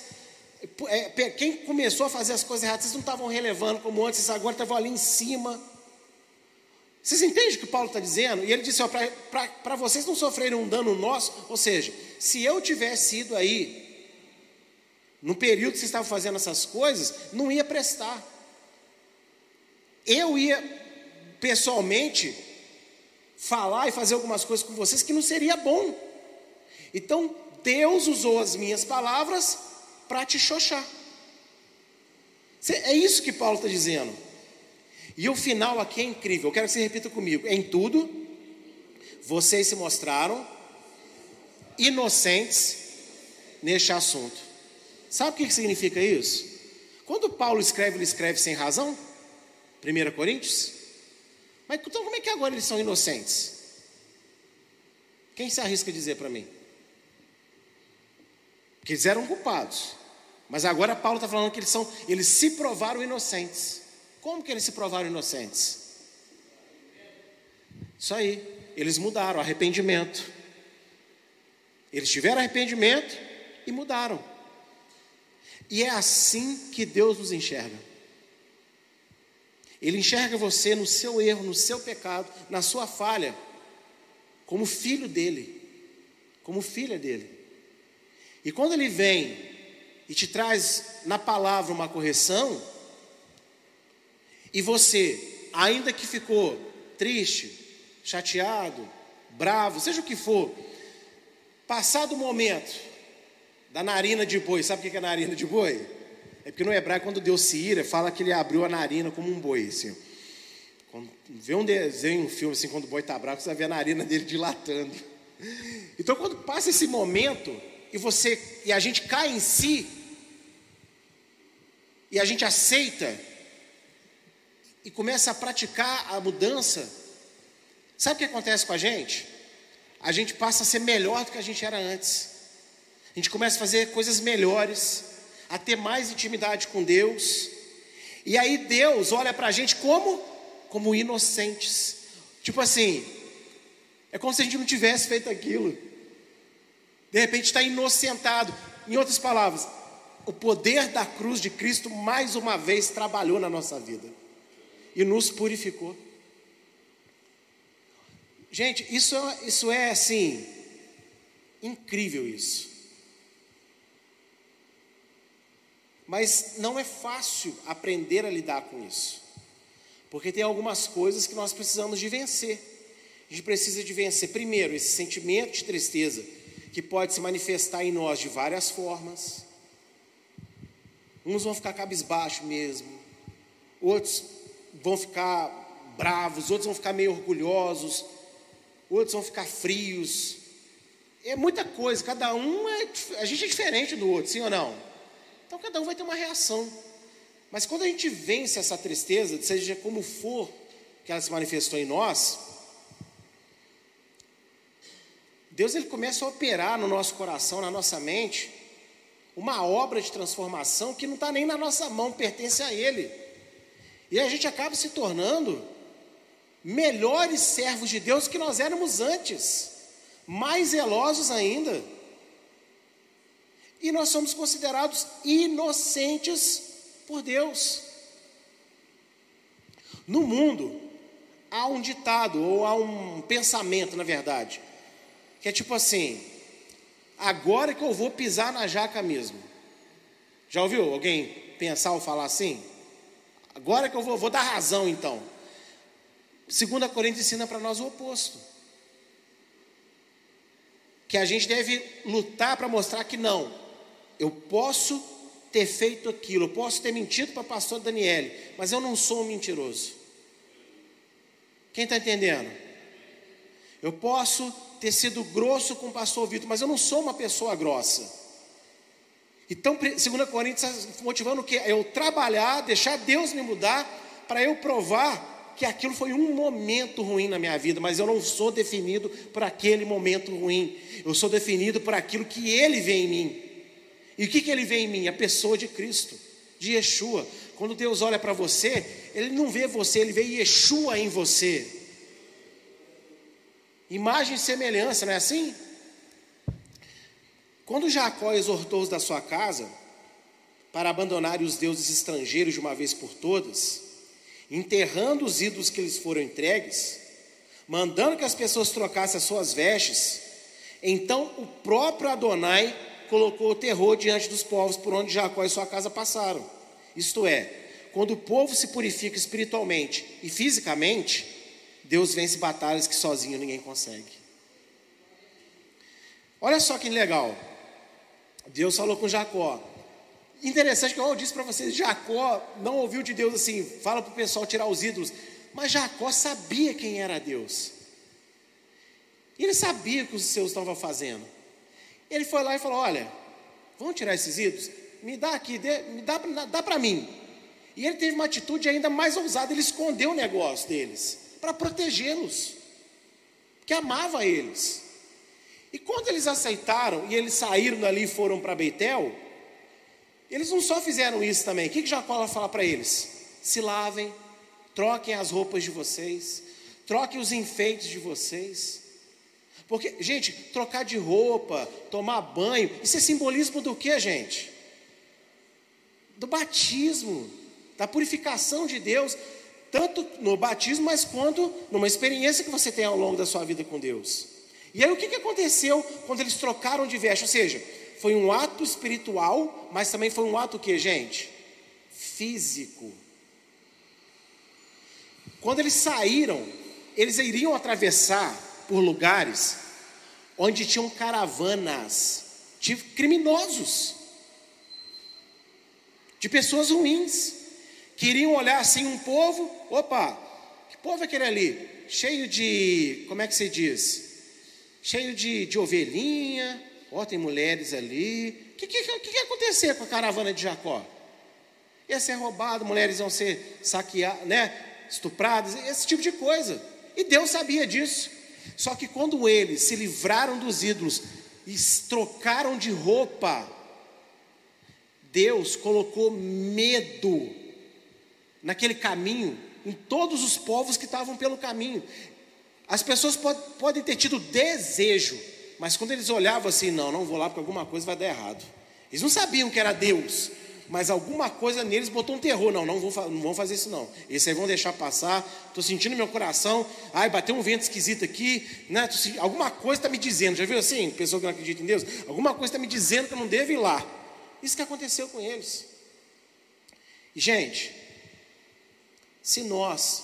é, quem começou a fazer as coisas erradas, vocês não estavam relevando como antes, agora estavam ali em cima. Vocês entendem o que Paulo está dizendo? E ele disse: para vocês não sofrerem um dano nosso, ou seja, se eu tivesse ido aí, no período que vocês estavam fazendo essas coisas, não ia prestar. Eu ia pessoalmente falar e fazer algumas coisas com vocês que não seria bom. Então, Deus usou as minhas palavras para te xoxar. É isso que Paulo está dizendo. E o final aqui é incrível. Eu quero que você repita comigo. Em tudo, vocês se mostraram inocentes neste assunto. Sabe o que significa isso? Quando Paulo escreve, ele escreve sem razão? 1 Coríntios? Mas então como é que agora eles são inocentes? Quem se arrisca a dizer para mim? Porque eles eram culpados. Mas agora Paulo está falando que eles são, eles se provaram inocentes. Como que eles se provaram inocentes? Isso aí, eles mudaram, arrependimento. Eles tiveram arrependimento e mudaram. E é assim que Deus nos enxerga. Ele enxerga você no seu erro, no seu pecado, na sua falha, como filho dele, como filha dele. E quando ele vem e te traz na palavra uma correção, e você, ainda que ficou triste, chateado, bravo, seja o que for, passado o momento da narina de boi, sabe o que é narina de boi? É porque no hebraico, quando Deus se ira, fala que ele abriu a narina como um boi, assim. Quando vê um desenho, um filme assim, quando o boi está bravo, você vai ver a narina dele dilatando. Então, quando passa esse momento e você e a gente cai em si e a gente aceita e começa a praticar a mudança, sabe o que acontece com a gente? A gente passa a ser melhor do que a gente era antes. A gente começa a fazer coisas melhores a ter mais intimidade com Deus. E aí Deus olha para a gente como? Como inocentes. Tipo assim, é como se a gente não tivesse feito aquilo. De repente está inocentado. Em outras palavras, o poder da cruz de Cristo mais uma vez trabalhou na nossa vida e nos purificou. Gente, isso, é, isso é assim, incrível isso. Mas não é fácil aprender a lidar com isso. Porque tem algumas coisas que nós precisamos de vencer. A gente precisa de vencer, primeiro, esse sentimento de tristeza, que pode se manifestar em nós de várias formas. Uns vão ficar cabisbaixo mesmo, outros vão ficar bravos, outros vão ficar meio orgulhosos, outros vão ficar frios. É muita coisa, cada um é. A gente é diferente do outro, sim ou não? Então cada um vai ter uma reação. Mas quando a gente vence essa tristeza, seja como for que ela se manifestou em nós, Deus ele começa a operar no nosso coração, na nossa mente, uma obra de transformação que não está nem na nossa mão, pertence a Ele. E a gente acaba se tornando melhores servos de Deus que nós éramos antes, mais zelosos ainda e nós somos considerados inocentes por Deus. No mundo, há um ditado, ou há um pensamento, na verdade, que é tipo assim: agora que eu vou pisar na jaca mesmo. Já ouviu alguém pensar ou falar assim? Agora que eu vou, vou dar razão então. Segunda Coríntios ensina para nós o oposto. Que a gente deve lutar para mostrar que não, eu posso ter feito aquilo, eu posso ter mentido para o pastor Daniele, mas eu não sou um mentiroso. Quem está entendendo? Eu posso ter sido grosso com o pastor Vitor, mas eu não sou uma pessoa grossa. Então, 2 Coríntios está motivando o quê? Eu trabalhar, deixar Deus me mudar, para eu provar que aquilo foi um momento ruim na minha vida, mas eu não sou definido por aquele momento ruim. Eu sou definido por aquilo que Ele vê em mim. E o que, que ele vê em mim? A pessoa de Cristo, de Yeshua. Quando Deus olha para você, Ele não vê você, Ele vê Yeshua em você. Imagem e semelhança, não é assim? Quando Jacó exortou os da sua casa para abandonarem os deuses estrangeiros de uma vez por todas, enterrando os ídolos que lhes foram entregues, mandando que as pessoas trocassem as suas vestes, então o próprio Adonai colocou o terror diante dos povos por onde Jacó e sua casa passaram. Isto é, quando o povo se purifica espiritualmente e fisicamente, Deus vence batalhas que sozinho ninguém consegue. Olha só que legal. Deus falou com Jacó. Interessante que eu disse para vocês, Jacó não ouviu de Deus assim, fala para o pessoal tirar os ídolos. Mas Jacó sabia quem era Deus. Ele sabia o que os seus estavam fazendo. Ele foi lá e falou: Olha, vamos tirar esses ídolos? Me dá aqui, dê, me dá, dá para mim. E ele teve uma atitude ainda mais ousada, ele escondeu o negócio deles, para protegê-los, que amava eles. E quando eles aceitaram e eles saíram dali e foram para Beitel, eles não só fizeram isso também. O que, que Jacó fala para eles? Se lavem, troquem as roupas de vocês, troquem os enfeites de vocês, porque, gente, trocar de roupa, tomar banho, isso é simbolismo do que, gente? Do batismo, da purificação de Deus. tanto no batismo, mas quanto numa experiência que você tem ao longo da sua vida com Deus. E aí o que, que aconteceu quando eles trocaram de veste? Ou seja, foi um ato espiritual, mas também foi um ato que, gente? Físico. Quando eles saíram, eles iriam atravessar por lugares onde tinham caravanas de criminosos, de pessoas ruins queriam olhar assim um povo, opa, que povo é aquele ali? Cheio de, como é que se diz? Cheio de, de ovelhinha, ó, tem mulheres ali. O que, que, que, que ia acontecer com a caravana de Jacó? Ia ser roubado, mulheres iam ser saqueadas, né? estupradas, esse tipo de coisa. E Deus sabia disso. Só que quando eles se livraram dos ídolos e trocaram de roupa, Deus colocou medo naquele caminho, em todos os povos que estavam pelo caminho. As pessoas pod podem ter tido desejo, mas quando eles olhavam assim, não, não vou lá porque alguma coisa vai dar errado. Eles não sabiam que era Deus, mas alguma coisa neles botou um terror. Não, não, não vão fazer isso não. Esse aí vão deixar passar. Estou sentindo meu coração. Ai, bateu um vento esquisito aqui. Né? Alguma coisa está me dizendo. Já viu assim? Pessoa que não acredita em Deus? Alguma coisa está me dizendo que eu não devo ir lá. Isso que aconteceu com eles. E, gente, se nós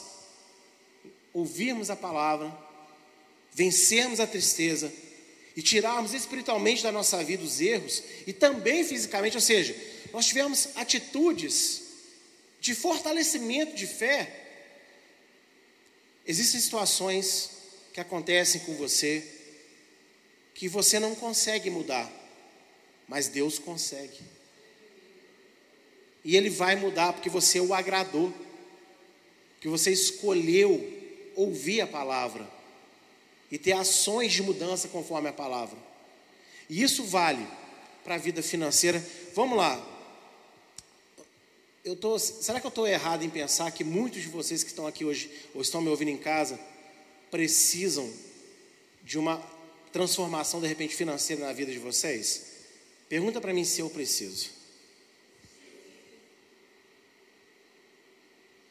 ouvirmos a palavra, vencermos a tristeza e tirarmos espiritualmente da nossa vida os erros e também fisicamente, ou seja, nós tivemos atitudes de fortalecimento de fé. Existem situações que acontecem com você que você não consegue mudar, mas Deus consegue. E Ele vai mudar porque você o agradou que você escolheu ouvir a palavra e ter ações de mudança conforme a palavra. E isso vale para a vida financeira. Vamos lá. Eu tô, será que eu estou errado em pensar que muitos de vocês que estão aqui hoje ou estão me ouvindo em casa precisam de uma transformação de repente financeira na vida de vocês? Pergunta para mim se eu preciso.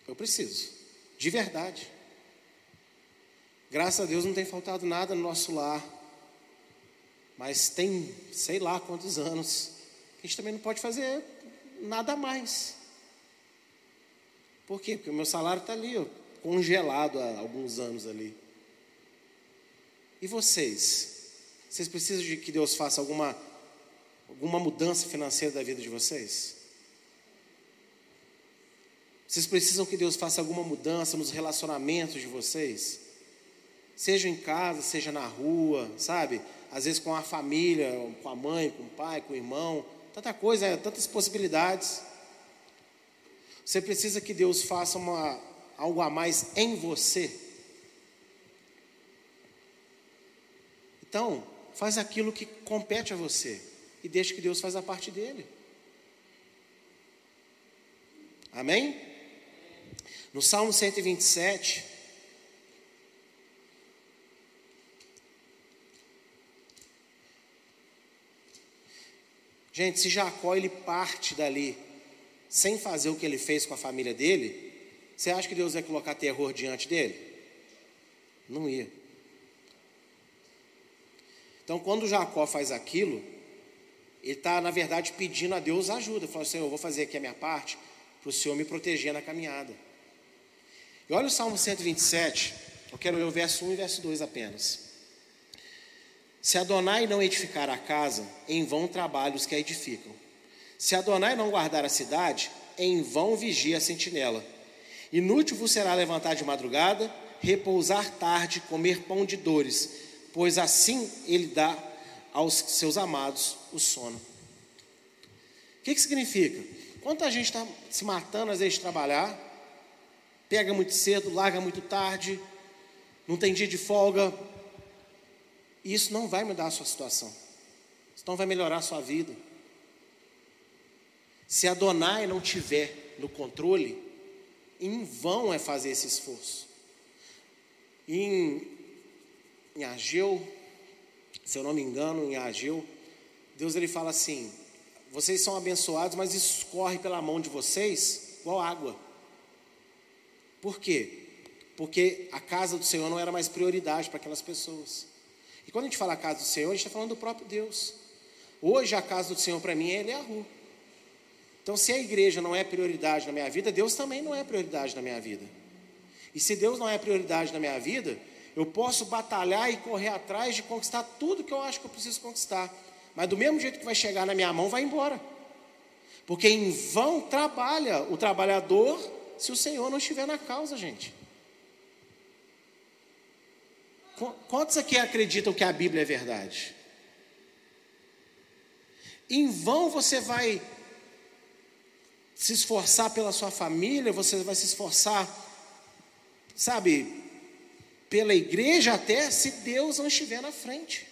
Eu preciso. De verdade. Graças a Deus não tem faltado nada no nosso lar. Mas tem, sei lá quantos anos, que a gente também não pode fazer nada mais. Por quê? Porque o meu salário está ali, ó, congelado há alguns anos ali. E vocês? Vocês precisam de que Deus faça alguma, alguma mudança financeira da vida de vocês? Vocês precisam que Deus faça alguma mudança nos relacionamentos de vocês? Seja em casa, seja na rua, sabe? Às vezes com a família, com a mãe, com o pai, com o irmão. Tanta coisa, tantas possibilidades. Você precisa que Deus faça uma, algo a mais em você. Então, faz aquilo que compete a você e deixe que Deus faça a parte dele. Amém? No Salmo 127, Gente, se Jacó ele parte dali sem fazer o que ele fez com a família dele, você acha que Deus ia colocar terror diante dele? Não ia. Então, quando Jacó faz aquilo, ele está, na verdade, pedindo a Deus ajuda. Ele fala assim: Eu vou fazer aqui a minha parte para o Senhor me proteger na caminhada. E olha o Salmo 127, eu quero ler o verso 1 e verso 2 apenas. Se Adonai não edificar a casa, em vão trabalham os que a edificam. Se Adonai não guardar a cidade, em vão vigia a sentinela. Inútil vos será levantar de madrugada, repousar tarde, comer pão de dores, pois assim ele dá aos seus amados o sono. O que, que significa? Quanta gente está se matando às vezes de trabalhar, pega muito cedo, larga muito tarde, não tem dia de folga. Isso não vai mudar a sua situação. Isso não vai melhorar a sua vida. Se a Donai não tiver no controle, em vão é fazer esse esforço. Em, em Ageu, se eu não me engano, em Ageu, Deus ele fala assim: vocês são abençoados, mas isso corre pela mão de vocês igual água. Por quê? Porque a casa do Senhor não era mais prioridade para aquelas pessoas. E quando a gente fala a casa do Senhor, a gente está falando do próprio Deus. Hoje a casa do Senhor para mim é rua. Então, se a igreja não é prioridade na minha vida, Deus também não é prioridade na minha vida. E se Deus não é prioridade na minha vida, eu posso batalhar e correr atrás de conquistar tudo que eu acho que eu preciso conquistar. Mas do mesmo jeito que vai chegar na minha mão, vai embora. Porque em vão trabalha o trabalhador se o Senhor não estiver na causa, gente. Quantos aqui acreditam que a Bíblia é verdade? Em vão você vai se esforçar pela sua família, você vai se esforçar, sabe, pela igreja até se Deus não estiver na frente.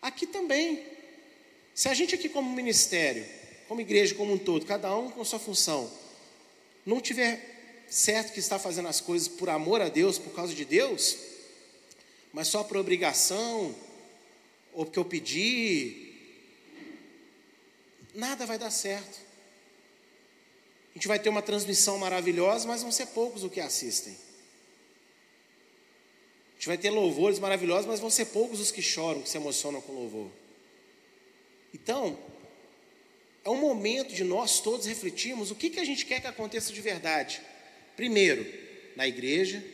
Aqui também, se a gente aqui como ministério, como igreja como um todo, cada um com sua função, não tiver certo que está fazendo as coisas por amor a Deus, por causa de Deus, mas só por obrigação, ou porque eu pedi, nada vai dar certo. A gente vai ter uma transmissão maravilhosa, mas vão ser poucos os que assistem. A gente vai ter louvores maravilhosos, mas vão ser poucos os que choram, que se emocionam com louvor. Então, é um momento de nós todos refletirmos o que, que a gente quer que aconteça de verdade. Primeiro, na igreja.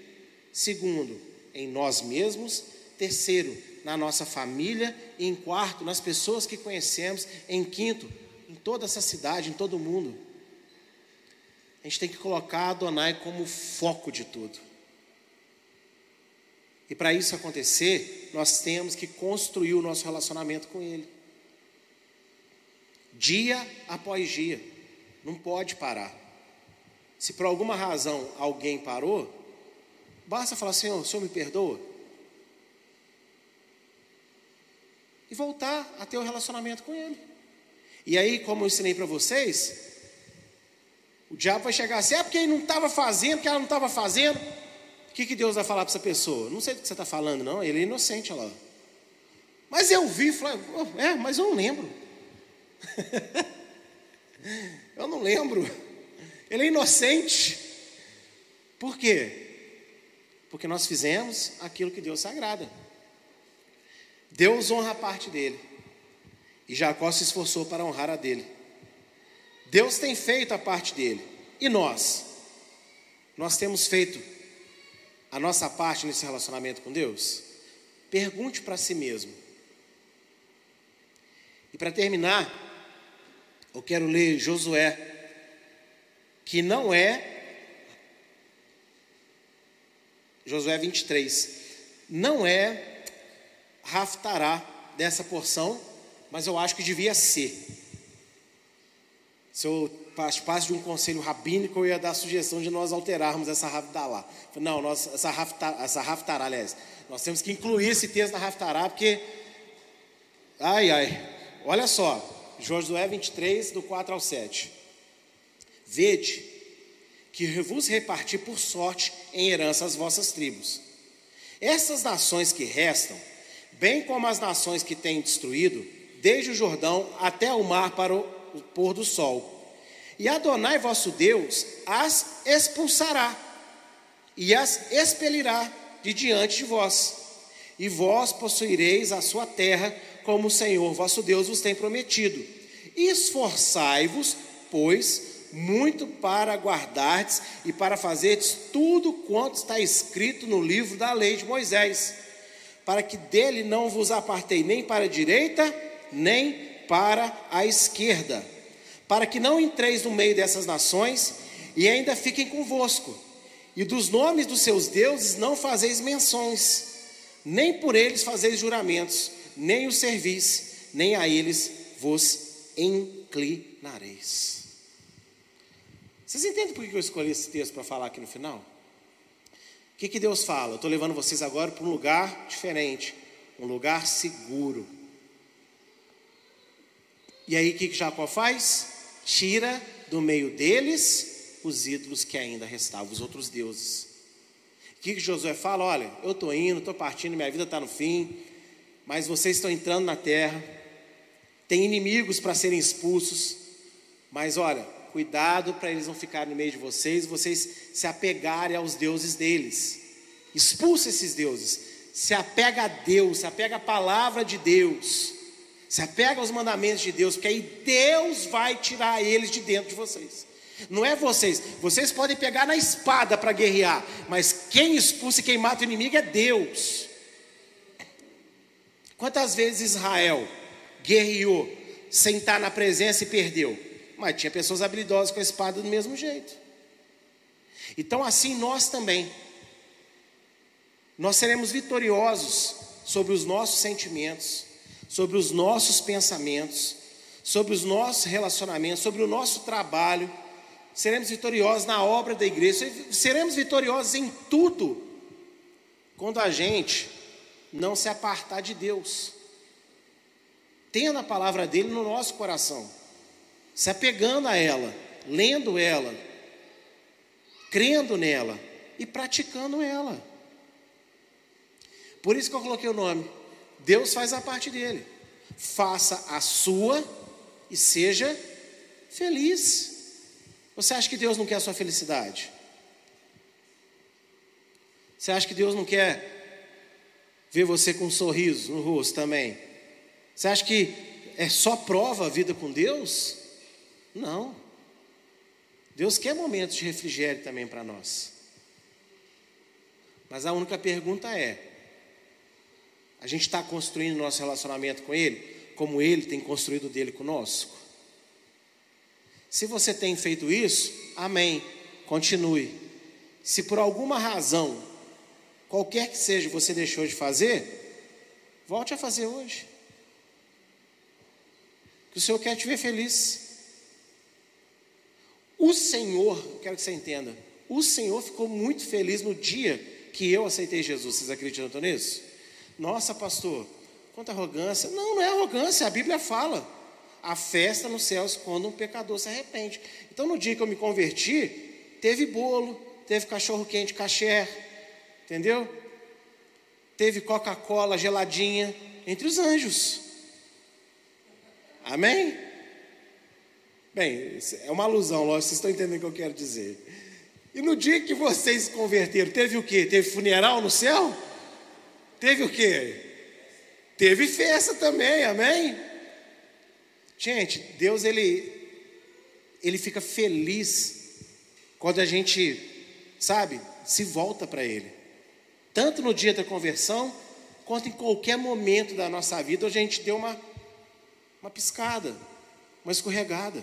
Segundo, em nós mesmos. Terceiro, na nossa família. E em quarto, nas pessoas que conhecemos. Em quinto, em toda essa cidade, em todo o mundo. A gente tem que colocar Adonai como foco de tudo. E para isso acontecer, nós temos que construir o nosso relacionamento com Ele dia após dia. Não pode parar. Se por alguma razão alguém parou, basta falar: Senhor, o Senhor me perdoa? E voltar a ter o um relacionamento com Ele. E aí, como eu ensinei para vocês, o diabo vai chegar assim: é porque ele não estava fazendo, porque ela não estava fazendo. O que, que Deus vai falar para essa pessoa? Não sei do que você está falando, não. Ele é inocente, olha lá. Mas eu vi, falei, oh, é, mas eu não lembro. Eu não lembro. Ele é inocente. Por quê? Porque nós fizemos aquilo que Deus sagrada. Deus honra a parte dele. E Jacó se esforçou para honrar a dele. Deus tem feito a parte dele. E nós? Nós temos feito a nossa parte nesse relacionamento com Deus? Pergunte para si mesmo. E para terminar, eu quero ler Josué, que não é. Josué 23. Não é Raftará dessa porção, mas eu acho que devia ser. Se eu participasse de um conselho rabínico, eu ia dar a sugestão de nós alterarmos essa Raftará. Não, nós, essa, Raftará, essa Raftará, aliás, nós temos que incluir esse texto na Raftará, porque. Ai, ai. Olha só, Josué 23, do 4 ao 7. Vede que vos reparti por sorte em herança as vossas tribos. Essas nações que restam, bem como as nações que têm destruído, desde o Jordão até o mar para o pôr do sol. E Adonai vosso Deus as expulsará e as expelirá de diante de vós. E vós possuireis a sua terra como o Senhor vosso Deus vos tem prometido. Esforçai-vos, pois, muito para guardardes e para fazerdes tudo quanto está escrito no livro da lei de Moisés, para que dele não vos apartei nem para a direita, nem para a esquerda, para que não entreis no meio dessas nações e ainda fiquem convosco. E dos nomes dos seus deuses não fazeis menções, nem por eles fazeis juramentos, nem os servis, nem a eles vos inclinareis. Vocês entendem por que eu escolhi esse texto para falar aqui no final? O que, que Deus fala? Eu estou levando vocês agora para um lugar diferente, um lugar seguro. E aí o que, Jacó faz? Tira do meio deles os ídolos que ainda restavam, os outros deuses. O que, que Josué fala? Olha, eu estou indo, estou partindo, minha vida está no fim, mas vocês estão entrando na terra, tem inimigos para serem expulsos, mas olha, cuidado para eles não ficarem no meio de vocês, vocês se apegarem aos deuses deles. Expulsa esses deuses. Se apega a Deus, se apega à palavra de Deus. Se apega aos mandamentos de Deus, porque aí Deus vai tirar eles de dentro de vocês. Não é vocês. Vocês podem pegar na espada para guerrear, mas quem expulsa e quem mata o inimigo é Deus. Quantas vezes Israel guerreou sem estar na presença e perdeu? Mas tinha pessoas habilidosas com a espada do mesmo jeito. Então, assim nós também. Nós seremos vitoriosos sobre os nossos sentimentos, sobre os nossos pensamentos, sobre os nossos relacionamentos, sobre o nosso trabalho. Seremos vitoriosos na obra da igreja, seremos vitoriosos em tudo, quando a gente não se apartar de Deus, tendo a palavra dele no nosso coração, se apegando a ela, lendo ela, crendo nela e praticando ela. Por isso que eu coloquei o nome. Deus faz a parte dele. Faça a sua e seja feliz. Você acha que Deus não quer a sua felicidade? Você acha que Deus não quer ver você com um sorriso no rosto também? Você acha que é só prova a vida com Deus? Não. Deus quer momentos de refrigério também para nós. Mas a única pergunta é: a gente está construindo nosso relacionamento com Ele como Ele tem construído dele conosco? Se você tem feito isso, amém, continue. Se por alguma razão qualquer que seja você deixou de fazer, volte a fazer hoje. Que o Senhor quer te ver feliz. O Senhor, quero que você entenda, o Senhor ficou muito feliz no dia que eu aceitei Jesus. Vocês acreditam nisso? Nossa, pastor, quanta arrogância. Não, não é arrogância, a Bíblia fala. A festa nos céus quando um pecador se arrepende. Então, no dia que eu me converti, teve bolo, teve cachorro quente, caché, Entendeu? Teve Coca-Cola geladinha entre os anjos. Amém? Bem, é uma alusão, lógico, vocês estão entendendo o que eu quero dizer. E no dia que vocês se converteram, teve o quê? Teve funeral no céu? Teve o quê? Teve festa também, amém? Gente, Deus ele ele fica feliz quando a gente, sabe, se volta para ele tanto no dia da conversão, quanto em qualquer momento da nossa vida, a gente deu uma, uma piscada, uma escorregada.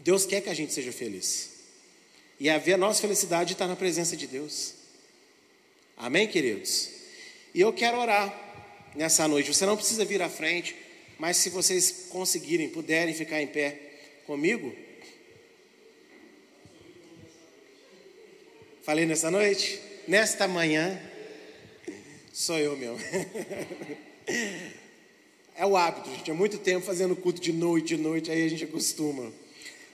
Deus quer que a gente seja feliz. E a nossa felicidade está na presença de Deus. Amém, queridos? E eu quero orar nessa noite. Você não precisa vir à frente, mas se vocês conseguirem, puderem ficar em pé comigo. Falei nessa noite? nesta manhã, sou eu mesmo. É o hábito, gente. Há muito tempo fazendo culto de noite, de noite, aí a gente acostuma.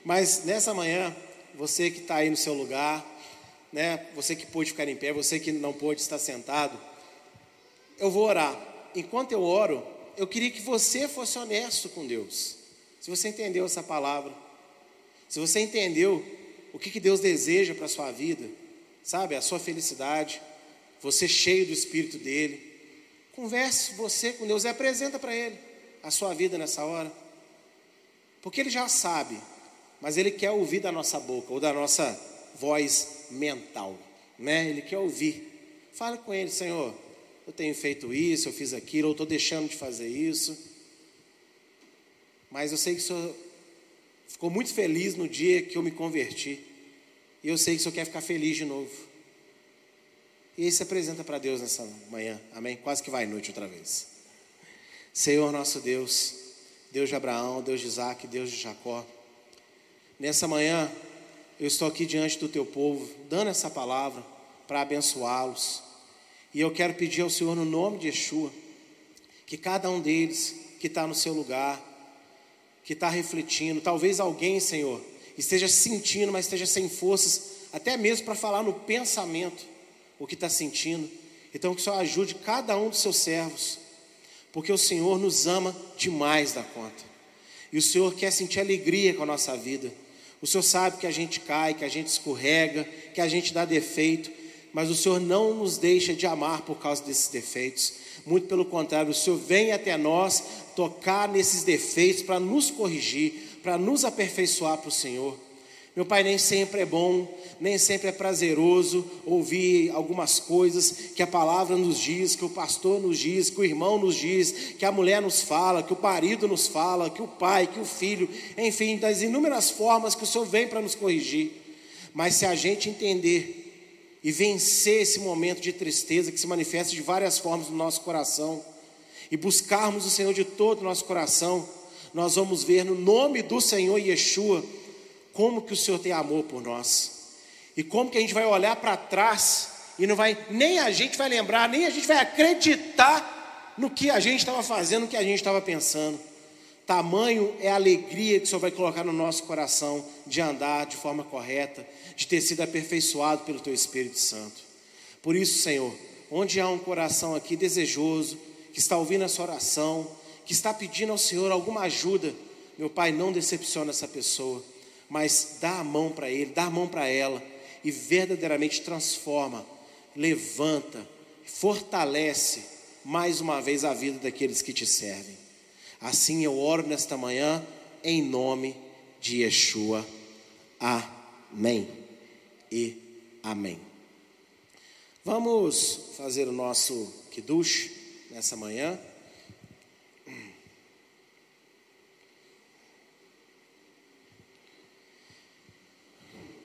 Mas nessa manhã, você que está aí no seu lugar, né? Você que pôde ficar em pé, você que não pôde estar sentado, eu vou orar. Enquanto eu oro, eu queria que você fosse honesto com Deus. Se você entendeu essa palavra, se você entendeu o que, que Deus deseja para a sua vida, sabe, a sua felicidade, você cheio do Espírito dele. Converse você com Deus e apresenta para Ele a sua vida nessa hora. Porque Ele já sabe, mas Ele quer ouvir da nossa boca ou da nossa voz mental, né? Ele quer ouvir. Fale com Ele, Senhor, eu tenho feito isso, eu fiz aquilo, eu estou deixando de fazer isso. Mas eu sei que o Senhor ficou muito feliz no dia que eu me converti. E eu sei que o Senhor quer ficar feliz de novo. E aí se apresenta para Deus nessa manhã, amém? Quase que vai noite outra vez. Senhor nosso Deus, Deus de Abraão, Deus de Isaac, Deus de Jacó. Nessa manhã, eu estou aqui diante do teu povo, dando essa palavra para abençoá-los. E eu quero pedir ao Senhor, no nome de Yeshua, que cada um deles que está no seu lugar, que está refletindo, talvez alguém, Senhor, esteja sentindo, mas esteja sem forças, até mesmo para falar no pensamento o que está sentindo. Então, que o Senhor ajude cada um dos seus servos, porque o Senhor nos ama demais da conta. E o Senhor quer sentir alegria com a nossa vida. O Senhor sabe que a gente cai, que a gente escorrega, que a gente dá defeito, mas o Senhor não nos deixa de amar por causa desses defeitos. Muito pelo contrário, o Senhor vem até nós tocar nesses defeitos para nos corrigir, para nos aperfeiçoar para o Senhor. Meu Pai, nem sempre é bom, nem sempre é prazeroso ouvir algumas coisas que a palavra nos diz, que o pastor nos diz, que o irmão nos diz, que a mulher nos fala, que o marido nos fala, que o pai, que o filho, enfim, das inúmeras formas que o Senhor vem para nos corrigir. Mas se a gente entender e vencer esse momento de tristeza que se manifesta de várias formas no nosso coração, e buscarmos o Senhor de todo o nosso coração, nós vamos ver no nome do Senhor Yeshua como que o Senhor tem amor por nós. E como que a gente vai olhar para trás e não vai, nem a gente vai lembrar, nem a gente vai acreditar no que a gente estava fazendo, no que a gente estava pensando. Tamanho é a alegria que o Senhor vai colocar no nosso coração de andar de forma correta, de ter sido aperfeiçoado pelo Teu Espírito Santo. Por isso, Senhor, onde há um coração aqui desejoso, que está ouvindo essa oração, que está pedindo ao Senhor alguma ajuda, meu Pai, não decepciona essa pessoa mas dá a mão para ele, dá a mão para ela e verdadeiramente transforma, levanta, fortalece mais uma vez a vida daqueles que te servem. Assim eu oro nesta manhã em nome de Yeshua. Amém e amém. Vamos fazer o nosso kiddush nessa manhã.